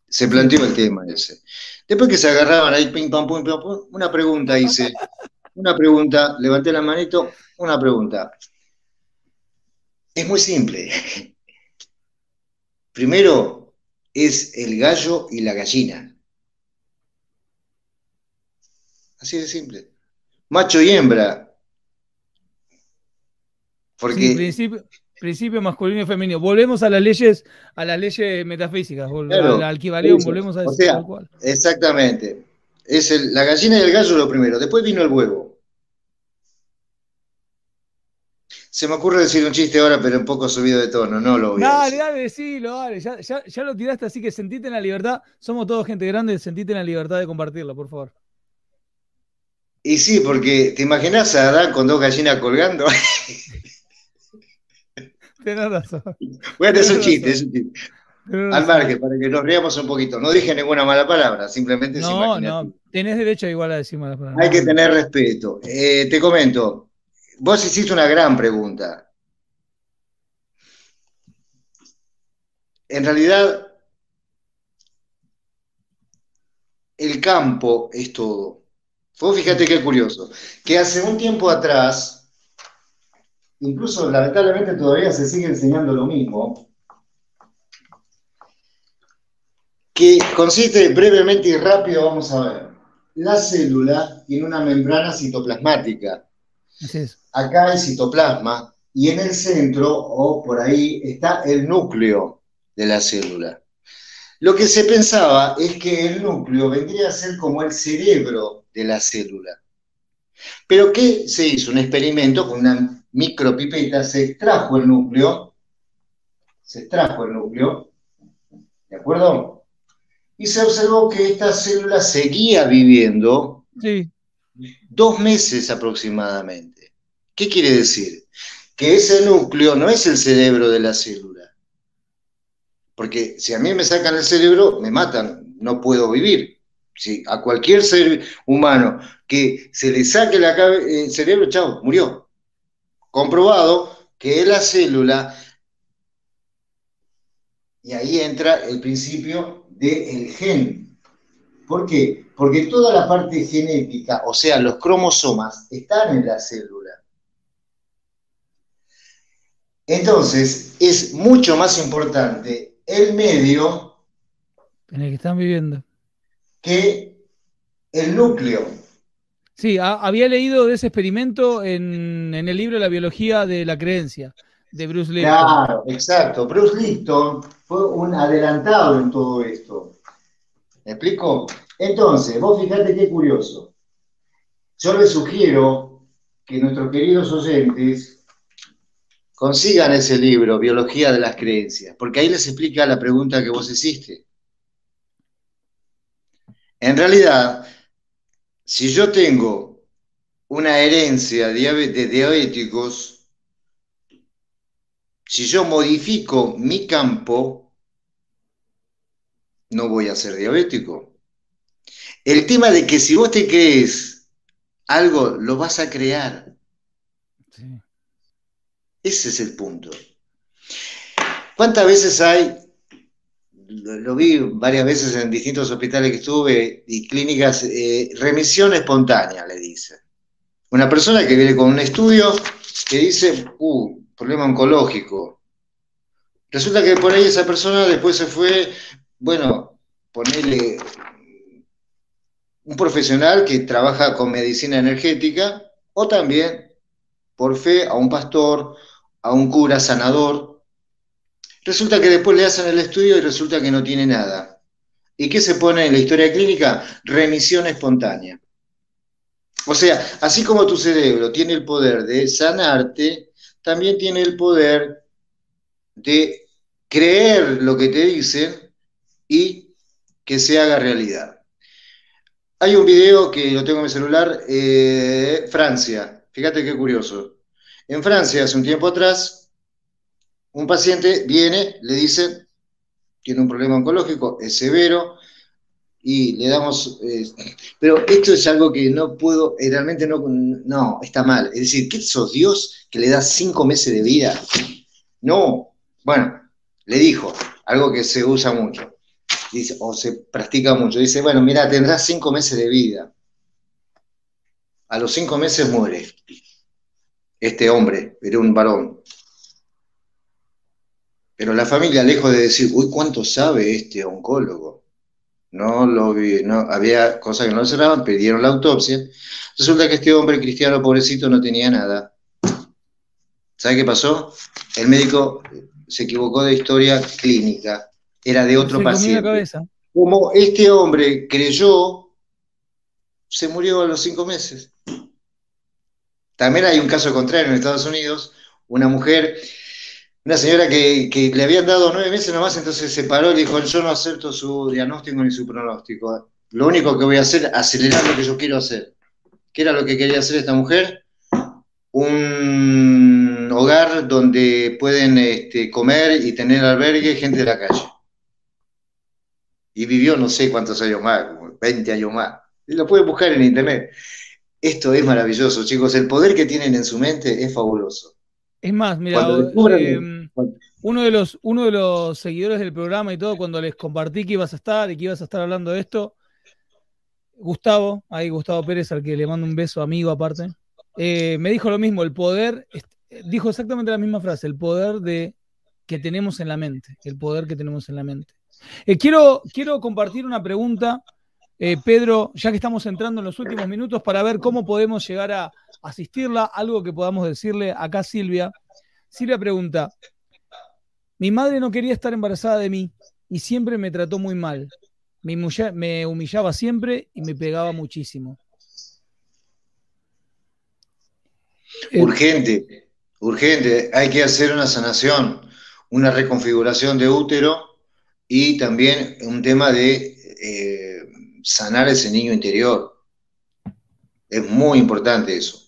Se planteó el tema ese. Después que se agarraban ahí, ping, pam, pum, pim, pum, una pregunta hice. Una pregunta, levanté la manito, una pregunta. Es muy simple. Primero es el gallo y la gallina. Así de simple. Macho y hembra. Porque. principio, masculino y femenino. Volvemos a las leyes, a las leyes metafísicas, al, al volvemos a eso. Exactamente. Es la gallina y el gallo lo primero. Después vino el huevo. Se me ocurre decir un chiste ahora, pero un poco subido de tono, no lo voy a Dale, dale, decilo, dale. Ya, ya, lo tiraste, así que sentite en la libertad. Somos todos gente grande, sentite en la libertad de compartirlo, por favor. Y sí, porque te imaginas a Adán con dos gallinas colgando. Tenés razón. Bueno, es un chiste, es un chiste. Al margen, para que nos riamos un poquito. No dije ninguna mala palabra, simplemente No, no, tenés derecho igual a decir malas palabras. Hay que tener respeto. Eh, te comento, vos hiciste una gran pregunta. En realidad, el campo es todo. Vos fíjate qué curioso, que hace un tiempo atrás, incluso lamentablemente todavía se sigue enseñando lo mismo, que consiste brevemente y rápido, vamos a ver, la célula tiene una membrana citoplasmática. Así es acá hay citoplasma y en el centro o por ahí está el núcleo de la célula. Lo que se pensaba es que el núcleo vendría a ser como el cerebro de la célula. Pero ¿qué se hizo? Un experimento con una micropipeta, se extrajo el núcleo, se extrajo el núcleo, ¿de acuerdo? Y se observó que esta célula seguía viviendo dos meses aproximadamente. ¿Qué quiere decir? Que ese núcleo no es el cerebro de la célula. Porque si a mí me sacan el cerebro, me matan, no puedo vivir. Si a cualquier ser humano que se le saque el cerebro, chao, murió. Comprobado que es la célula, y ahí entra el principio del gen. ¿Por qué? Porque toda la parte genética, o sea, los cromosomas, están en la célula. Entonces, es mucho más importante el medio en el que están viviendo que el núcleo. Sí, había leído de ese experimento en, el libro La biología de la creencia de Bruce Lipton. Claro, exacto. Bruce Lipton fue un adelantado en todo esto. ¿Me explico? Entonces, vos fíjate qué curioso. Yo les sugiero que nuestros queridos oyentes consigan ese libro, Biología de las Creencias, porque ahí les explica la pregunta que vos hiciste. En realidad, si yo tengo una herencia de diabéticos, si yo modifico mi campo, no voy a ser diabético. El tema de que si vos te crees algo, lo vas a crear. Ese es el punto. ¿Cuántas veces hay, lo, vi varias veces en distintos hospitales que estuve y clínicas, eh, remisión espontánea, le dice. Una persona que viene con un estudio que dice, uh, problema oncológico. Resulta que por ahí esa persona después se fue, bueno, ponerle un profesional que trabaja con medicina energética o también por fe a un pastor, a un cura sanador. Resulta que después le hacen el estudio y resulta que no tiene nada. ¿Y qué se pone en la historia clínica? Remisión espontánea. O sea, así como tu cerebro tiene el poder de sanarte, también tiene el poder de creer lo que te dicen y que se haga realidad. Hay un video que lo tengo en mi celular, eh, Francia. Fíjate qué curioso. En Francia, hace un tiempo atrás, un paciente viene, le dice, tiene un problema oncológico, es severo, y le damos... Eh, pero esto es algo que no puedo, eh, realmente no, no, está mal. Es decir, ¿qué sos Dios que le da cinco meses de vida? No, bueno, le dijo, algo que se usa mucho o se practica mucho, dice, bueno, mira, tendrás cinco meses de vida. A los cinco meses muere este hombre, era un varón. Pero la familia, lejos de decir, uy, ¿cuánto sabe este oncólogo? No lo vi, no, había cosas que no cerraban, pidieron la autopsia. Resulta que este hombre cristiano pobrecito no tenía nada. ¿Sabe qué pasó? El médico se equivocó de historia clínica era de otro paciente. Como este hombre creyó, se murió a los cinco meses. También hay un caso contrario en Estados Unidos, una mujer, una señora que, le habían dado nueve meses nomás, entonces se paró y dijo, yo no acepto su diagnóstico ni su pronóstico. Lo único que voy a hacer es acelerar lo que yo quiero hacer. ¿Qué era lo que quería hacer esta mujer? Un hogar donde pueden este, comer y tener albergue gente de la calle y vivió no sé cuántos años más, 20 años más. Y lo pueden buscar en internet. Esto es maravilloso, chicos. El poder que tienen en su mente es fabuloso. Es más, mira, em, uno, de los, uno de los seguidores del programa y todo, cuando les compartí que ibas a estar y que ibas a estar hablando de esto, Gustavo, ahí Gustavo Pérez, al que le mando un beso, amigo aparte, eh, me dijo lo mismo, el poder, dijo exactamente la misma frase, el poder de que tenemos en la mente, el poder que tenemos en la mente. Eh, quiero, quiero compartir una pregunta, eh, Pedro, ya que estamos entrando en los últimos minutos, para ver cómo podemos llegar a asistirla, algo que podamos decirle acá Silvia. Silvia pregunta, mi madre no quería estar embarazada de mí y siempre me trató muy mal. Me, me humillaba siempre y me pegaba muchísimo. Eh, urgente, urgente. Hay que hacer una sanación, una reconfiguración de útero y también un tema de eh, sanar ese niño interior. Es muy importante eso.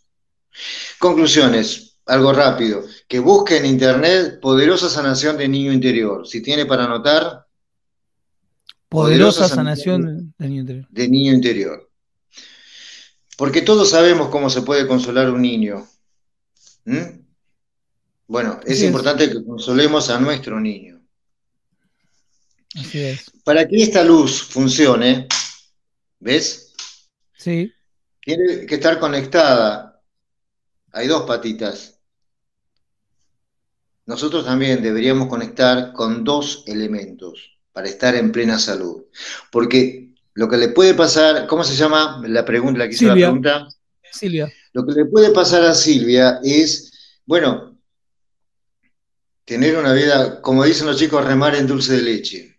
Conclusiones, algo rápido. Que busque en internet poderosa sanación de niño interior. Si tiene para anotar. Poderosa, sanación, de, niño interior. de niño interior. Porque todos sabemos cómo se puede consolar un niño. ¿Mm? Bueno, es importante que consolemos a nuestro niño. Para que esta luz funcione, ¿ves? Sí. Tiene que estar conectada. Hay dos patitas. Nosotros también deberíamos conectar con dos elementos para estar en plena salud. Porque lo que le puede pasar, ¿cómo se llama la pregunta, la que hizo la pregunta? Silvia. Lo que le puede pasar a Silvia es, bueno, tener una vida, como dicen los chicos, remar en dulce de leche.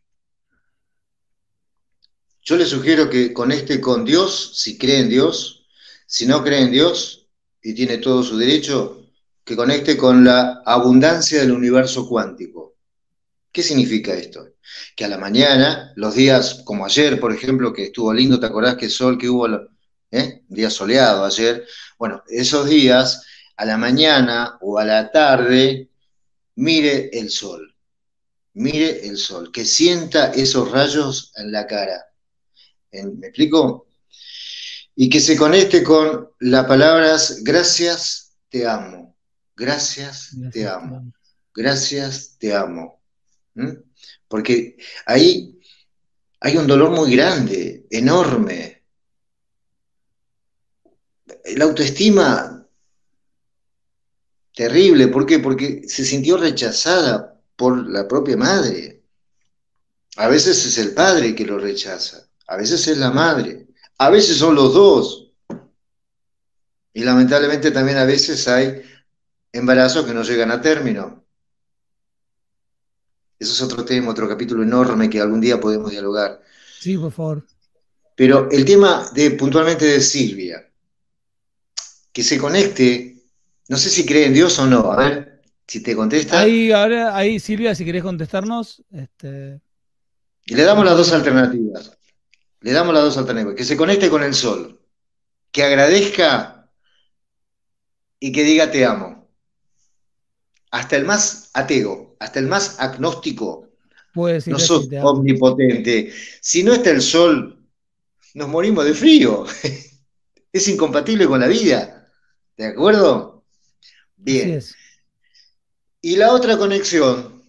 Yo le sugiero que conecte con Dios, si cree en Dios, si no cree en Dios y tiene todo su derecho, que conecte con la abundancia del universo cuántico, ¿Qué significa esto? Que a la mañana, los días como ayer, por ejemplo, que estuvo lindo, ¿te acordás que sol que hubo, ¿eh? un día soleado ayer? Bueno, esos días, a la mañana o a la tarde, mire el sol, mire el sol, que sienta esos rayos en la cara. ¿Me explico? Y que se conecte con las palabras gracias, te amo, gracias, te amo, gracias, te amo. Porque ahí hay un dolor muy grande, enorme. La autoestima terrible, ¿por qué? Porque se sintió rechazada por la propia madre. A veces es el padre que lo rechaza, a veces es la madre, a veces son los dos. Y lamentablemente también a veces hay embarazos que no llegan a término. Eso es otro tema, otro capítulo enorme que algún día podemos dialogar. Sí, por favor. Pero el tema de puntualmente de Silvia, que se conecte, no sé si cree en Dios o no, a ver si te contesta. Ahí, ahora, ahí Silvia, si querés contestarnos. Este... Y le damos las dos alternativas. Le damos las dos alternativas. Que se conecte con el sol, que agradezca y que diga te amo. Hasta el más ateo hasta el más agnóstico, no sos omnipotente. Si no está el sol, nos morimos de frío. es incompatible con la vida. ¿De acuerdo? Bien. Y la otra conexión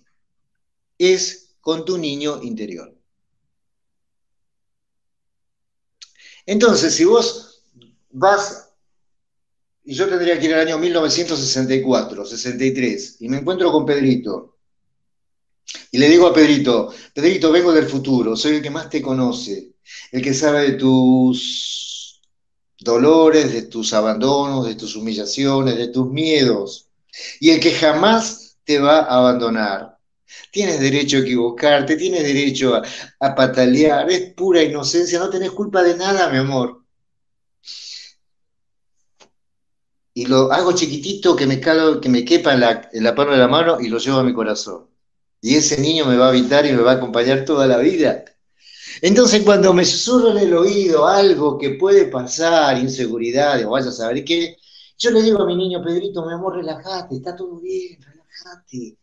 es con tu niño interior. Entonces, si vos vas, y yo tendría que ir al año 1964, 63, y me encuentro con Pedrito, y le digo a Pedrito, Pedrito, vengo del futuro, soy el que más te conoce, el que sabe de tus dolores, de tus abandonos, de tus humillaciones, de tus miedos, y el que jamás te va a abandonar. Tienes derecho a equivocarte, tienes derecho a, patalear, es pura inocencia, no tenés culpa de nada, mi amor. Y lo hago chiquitito que me, calo, que me quepa en la, en la palma de la mano y lo llevo a mi corazón. Y ese niño me va a habitar y me va a acompañar toda la vida. Entonces, cuando me susurra en el oído algo que puede pasar, inseguridad, o vaya a saber qué, yo le digo a mi niño, Pedrito, mi amor, relájate, está todo bien, relájate.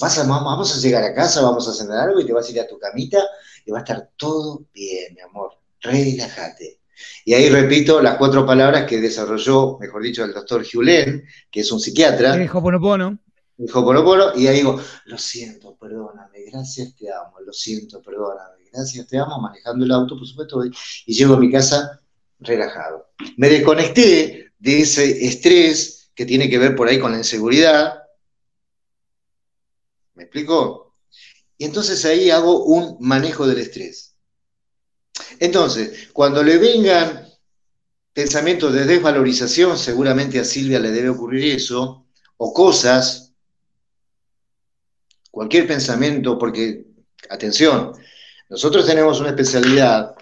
Vas a, vamos a llegar a casa, vamos a cenar algo y te vas a ir a tu camita y va a estar todo bien, mi amor, relájate. Y ahí repito las cuatro palabras que desarrolló, mejor dicho, el doctor Julen, que es un psiquiatra. Hoponopono dijo Polo y ahí digo, lo siento, perdóname, gracias, te amo, lo siento, perdóname, gracias, te amo, manejando el auto, por supuesto, y, llego a mi casa relajado. Me desconecté de ese estrés que tiene que ver por ahí con la inseguridad. ¿Me explico? Y entonces ahí hago un manejo del estrés. Entonces, cuando le vengan pensamientos de desvalorización, seguramente a Silvia le debe ocurrir eso, o cosas cualquier pensamiento, porque, atención, nosotros tenemos una especialidad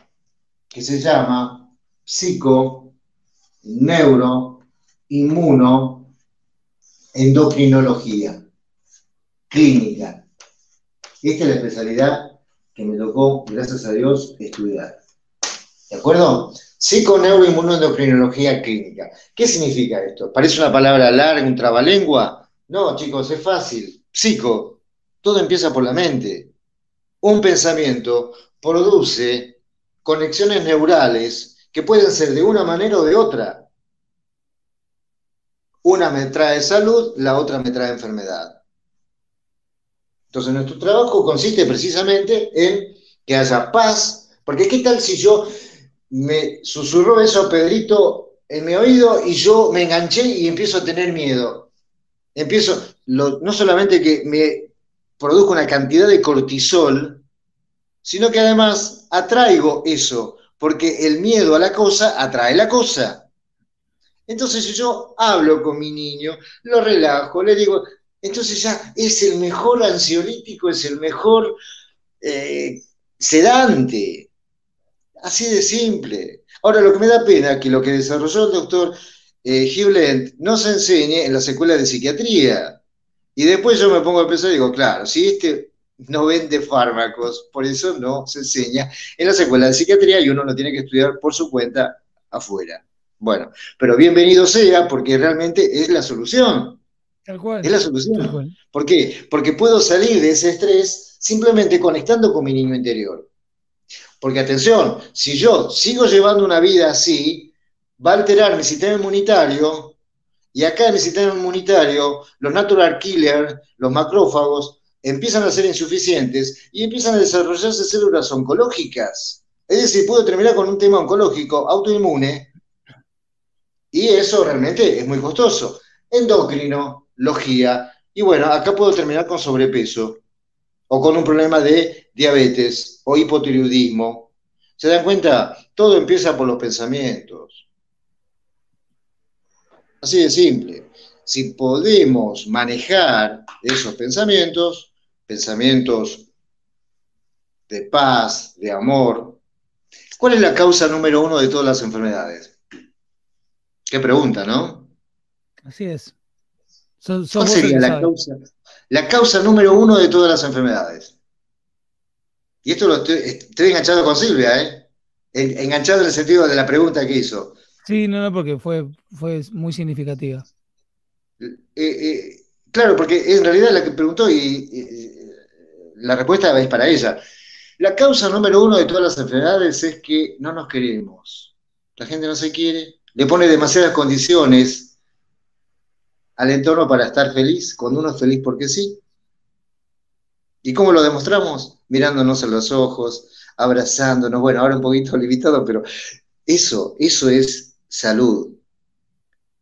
que se llama psico, neuro, inmuno, endocrinología, clínica. Esta es la especialidad que me tocó, gracias a Dios, estudiar. ¿De acuerdo? Psico, neuro, inmuno, endocrinología clínica. ¿Qué significa esto? ¿Parece una palabra larga, un trabalengua? No, chicos, es fácil. Psico, todo empieza por la mente. Un pensamiento produce conexiones neurales que pueden ser de una manera o de otra. Una me trae salud, la otra me trae enfermedad. Entonces nuestro trabajo consiste precisamente en que haya paz, porque ¿qué tal si yo me susurró eso a Pedrito en mi oído y yo me enganché y empiezo a tener miedo? Empiezo, no solamente que me produzco una cantidad de cortisol, sino que además atraigo eso, porque el miedo a la cosa atrae la cosa. Entonces si yo hablo con mi niño, lo relajo, le digo, entonces ya es el mejor ansiolítico, es el mejor eh, sedante. Así de simple. Ahora, lo que me da pena es que lo que desarrolló el doctor eh, no se enseñe en la escuelas de psiquiatría. Y después yo me pongo a pensar y digo, claro, si este no vende fármacos, por eso no se enseña en las escuelas de psiquiatría y uno lo tiene que estudiar por su cuenta afuera. Bueno, pero bienvenido sea porque realmente es la solución. Tal cual. Es la solución. ¿Por qué? Porque puedo salir de ese estrés simplemente conectando con mi niño interior. Porque atención, si yo sigo llevando una vida así, va a alterar mi sistema inmunitario y acá en mi sistema inmunitario, los natural killers, los macrófagos, empiezan a ser insuficientes y empiezan a desarrollarse células oncológicas. Es decir, puedo terminar con un tema oncológico autoinmune y eso realmente es muy costoso. Endocrino, logía, y bueno, acá puedo terminar con sobrepeso o con un problema de diabetes o hipotiroidismo. ¿Se dan cuenta? Todo empieza por los pensamientos. Así de simple. Si podemos manejar esos pensamientos, pensamientos de paz, de amor, ¿cuál es la causa número uno de todas las enfermedades? Qué pregunta, ¿no? Así es. ¿Cuál sería la causa, la causa número uno de todas las enfermedades? Y esto lo estoy, enganchado con Silvia, ¿eh? Enganchado en el sentido de la pregunta que hizo. Sí, no, no, porque fue, fue muy significativa. Eh, eh, claro, porque en realidad la que preguntó y, la respuesta es para ella. La causa número uno de todas las enfermedades es que no nos queremos. La gente no se quiere, le pone demasiadas condiciones al entorno para estar feliz, cuando uno es feliz porque sí. ¿Y cómo lo demostramos? Mirándonos en los ojos, abrazándonos, bueno, ahora un poquito limitado, pero eso, eso es salud.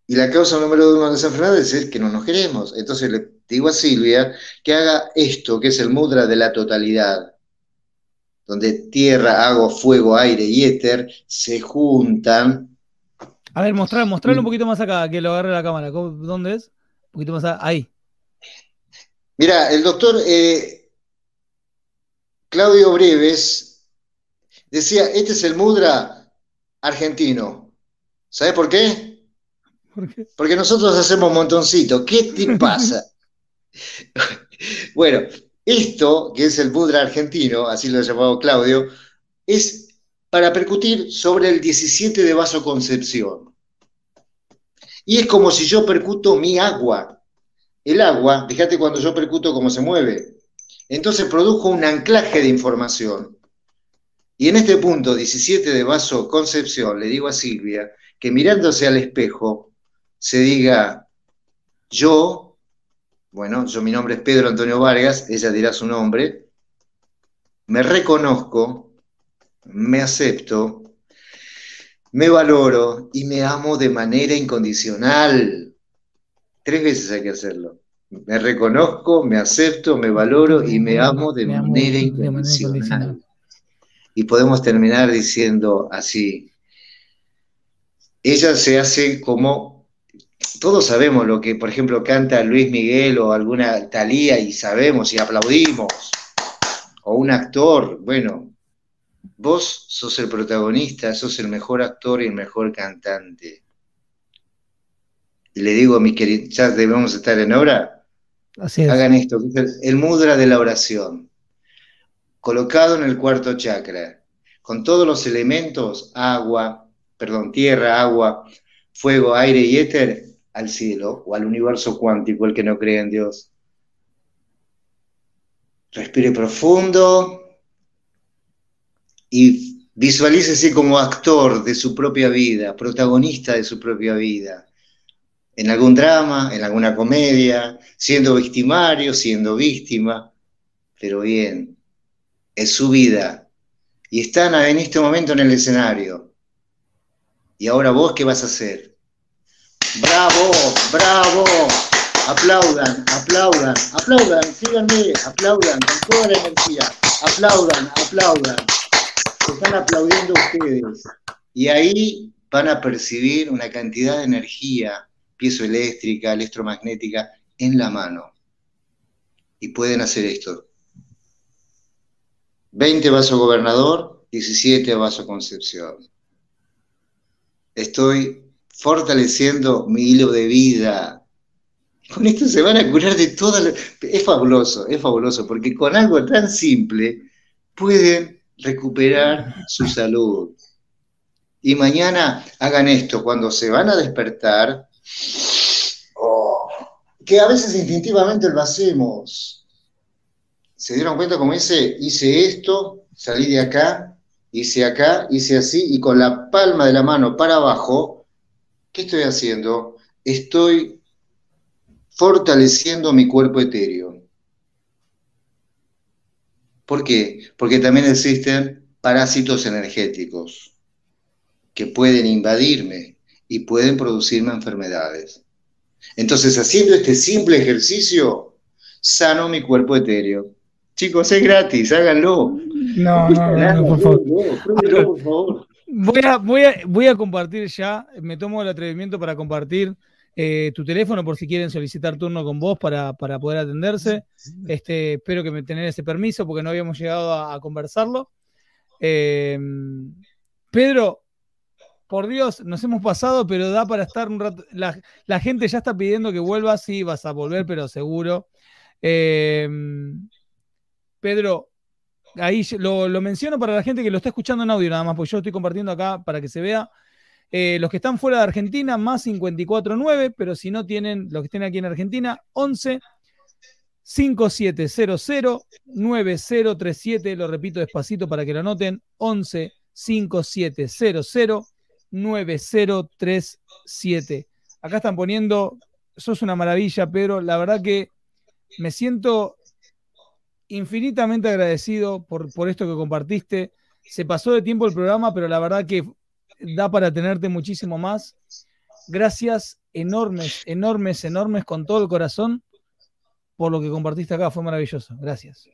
Y la causa número uno de las enfermedades es que no nos queremos. Entonces le digo a Silvia que haga esto, que es el mudra de la totalidad, donde tierra, agua, fuego, aire y éter se juntan. A ver, mostrar, mostrarlo un poquito más acá, que lo agarre la cámara. ¿Dónde es? Un poquito más ahí. Mira, el doctor eh, Claudio Breves decía, este es el mudra argentino. ¿Sabes por qué? Porque nosotros hacemos montoncito. ¿Qué te pasa? bueno, esto, que es el mudra argentino, así lo ha llamado Claudio, es para percutir sobre el 17 de vasoconcepción. Y es como si yo percuto mi agua. El agua, fíjate cuando yo percuto cómo se mueve. Entonces produjo un anclaje de información. Y en este punto 17 de vasoconcepción, le digo a Silvia que mirándose al espejo, se diga yo, bueno, yo mi nombre es Pedro Antonio Vargas, ella dirá su nombre, me reconozco, me acepto, me valoro y me amo de manera incondicional. Tres veces hay que hacerlo. Me reconozco, me acepto, me valoro y me amo de, manera, incondicional. Y podemos terminar diciendo así. Ella se hace como todos sabemos lo que, por ejemplo, canta Luis Miguel o alguna Talía y sabemos y aplaudimos. O un actor, bueno, vos sos el protagonista, sos el mejor actor y el mejor cantante. Y le digo a mis queridos, ya debemos estar en obra. Hagan esto, el mudra de la oración, colocado en el cuarto chakra, con todos los elementos, agua, perdón, tierra, agua, fuego, aire y éter, al cielo o al universo cuántico, el que no cree en Dios. Respire profundo y visualícese como actor de su propia vida, protagonista de su propia vida. En algún drama, en alguna comedia, siendo victimario, siendo víctima, pero bien, es su vida. Y están en este momento en el escenario. ¿Y ahora vos qué vas a hacer? Bravo, bravo. Aplaudan, aplaudan, aplaudan, síganme, aplaudan con toda la energía. Aplaudan, aplaudan. Están aplaudiendo ustedes. Y ahí van a percibir una cantidad de energía piezoeléctrica, electromagnética en la mano. Y pueden hacer esto. 20 vaso gobernador, 17 vaso concepción. Estoy fortaleciendo mi hilo de vida Con esto se van a curar de todas las... Es fabuloso, es fabuloso, porque con algo tan simple pueden recuperar su salud. Y mañana hagan esto, cuando se van a despertar, oh, que a veces instintivamente lo hacemos. ¿Se dieron cuenta como dice, hice esto, salí de acá, hice acá, hice así, y con la palma de la mano para abajo, ¿qué estoy haciendo? Estoy fortaleciendo mi cuerpo etéreo. ¿Por qué? Porque también existen parásitos energéticos que pueden invadirme y pueden producirme enfermedades. Entonces, haciendo este simple ejercicio, sano mi cuerpo etéreo. Chicos, es gratis, háganlo. No, no, no, por favor. Voy a, voy, a, voy a compartir ya, me tomo el atrevimiento para compartir eh, tu teléfono por si quieren solicitar turno con vos para, poder atenderse. Este, espero que me tengan ese permiso porque no habíamos llegado a, conversarlo. Eh, Pedro, por Dios, nos hemos pasado, pero da para estar un rato. La, gente ya está pidiendo que vuelvas, sí, vas a volver, pero seguro. Eh, Pedro, ahí lo, lo, menciono para la gente que lo está escuchando en audio nada más, porque yo lo estoy compartiendo acá para que se vea. Eh, los que están fuera de Argentina, más 549, pero si no tienen, los que estén aquí en Argentina, 11 5700 9037, lo repito despacito para que lo anoten, 11 5700 9037. Acá están poniendo, sos una maravilla, Pedro, la verdad que me siento infinitamente agradecido por, por esto que compartiste. Se pasó de tiempo el programa, pero la verdad que da para tenerte muchísimo más. Gracias enormes, enormes, enormes con todo el corazón por lo que compartiste acá. Fue maravilloso. Gracias.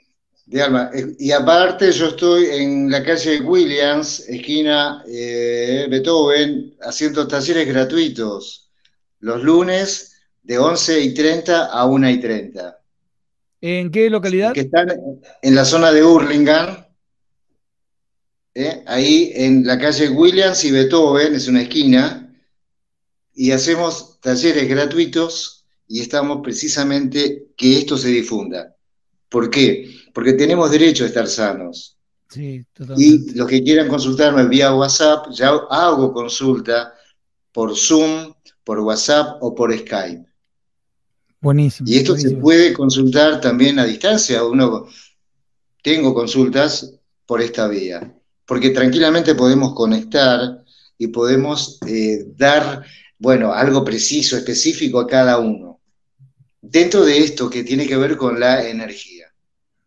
De alma. Eh, y aparte yo estoy en la calle Williams, esquina eh, Beethoven, haciendo talleres gratuitos los lunes de 11 y 30 a 1 y 30. ¿En qué localidad? Que están en la zona de Hurlingham, ¿eh? ahí en la calle Williams y Beethoven, es una esquina, y hacemos talleres gratuitos y estamos precisamente que esto se difunda. ¿Por qué? Porque tenemos derecho a estar sanos. Sí, y los que quieran consultarme vía WhatsApp, ya hago consulta por Zoom, por WhatsApp o por Skype. Buenísimo. Y esto se puede consultar también a distancia. Uno, tengo consultas por esta vía porque tranquilamente podemos conectar y podemos eh, dar, bueno, algo preciso, específico a cada uno. Dentro de esto que tiene que ver con la energía.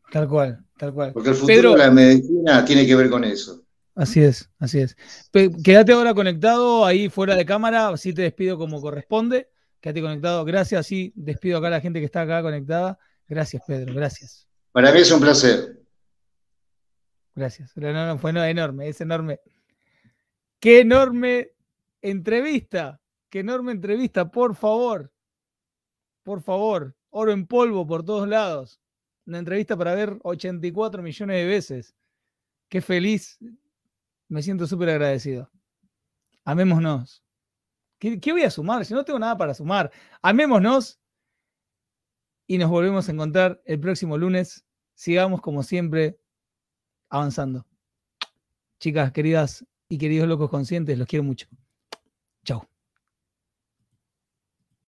Tal cual, tal cual. Porque el futuro de la medicina tiene que ver con eso. Así es, así es. Quédate ahora conectado ahí fuera de cámara, así te despido como corresponde. Quédate conectado, gracias, así despido acá a la gente que está acá conectada. Gracias, Pedro, gracias. Para mí es un placer. Gracias. No, fue enorme, es enorme. Qué enorme entrevista. Qué enorme entrevista, por favor. Por favor. Oro en polvo por todos lados. Una entrevista para ver 84 millones de veces. Qué feliz. Me siento súper agradecido. Amémonos. ¿Qué, ¿Qué, voy a sumar? Si no tengo nada para sumar. Amémonos. Y nos volvemos a encontrar el próximo lunes. Sigamos como siempre avanzando. Chicas, queridas y queridos locos conscientes, los quiero mucho. Chao.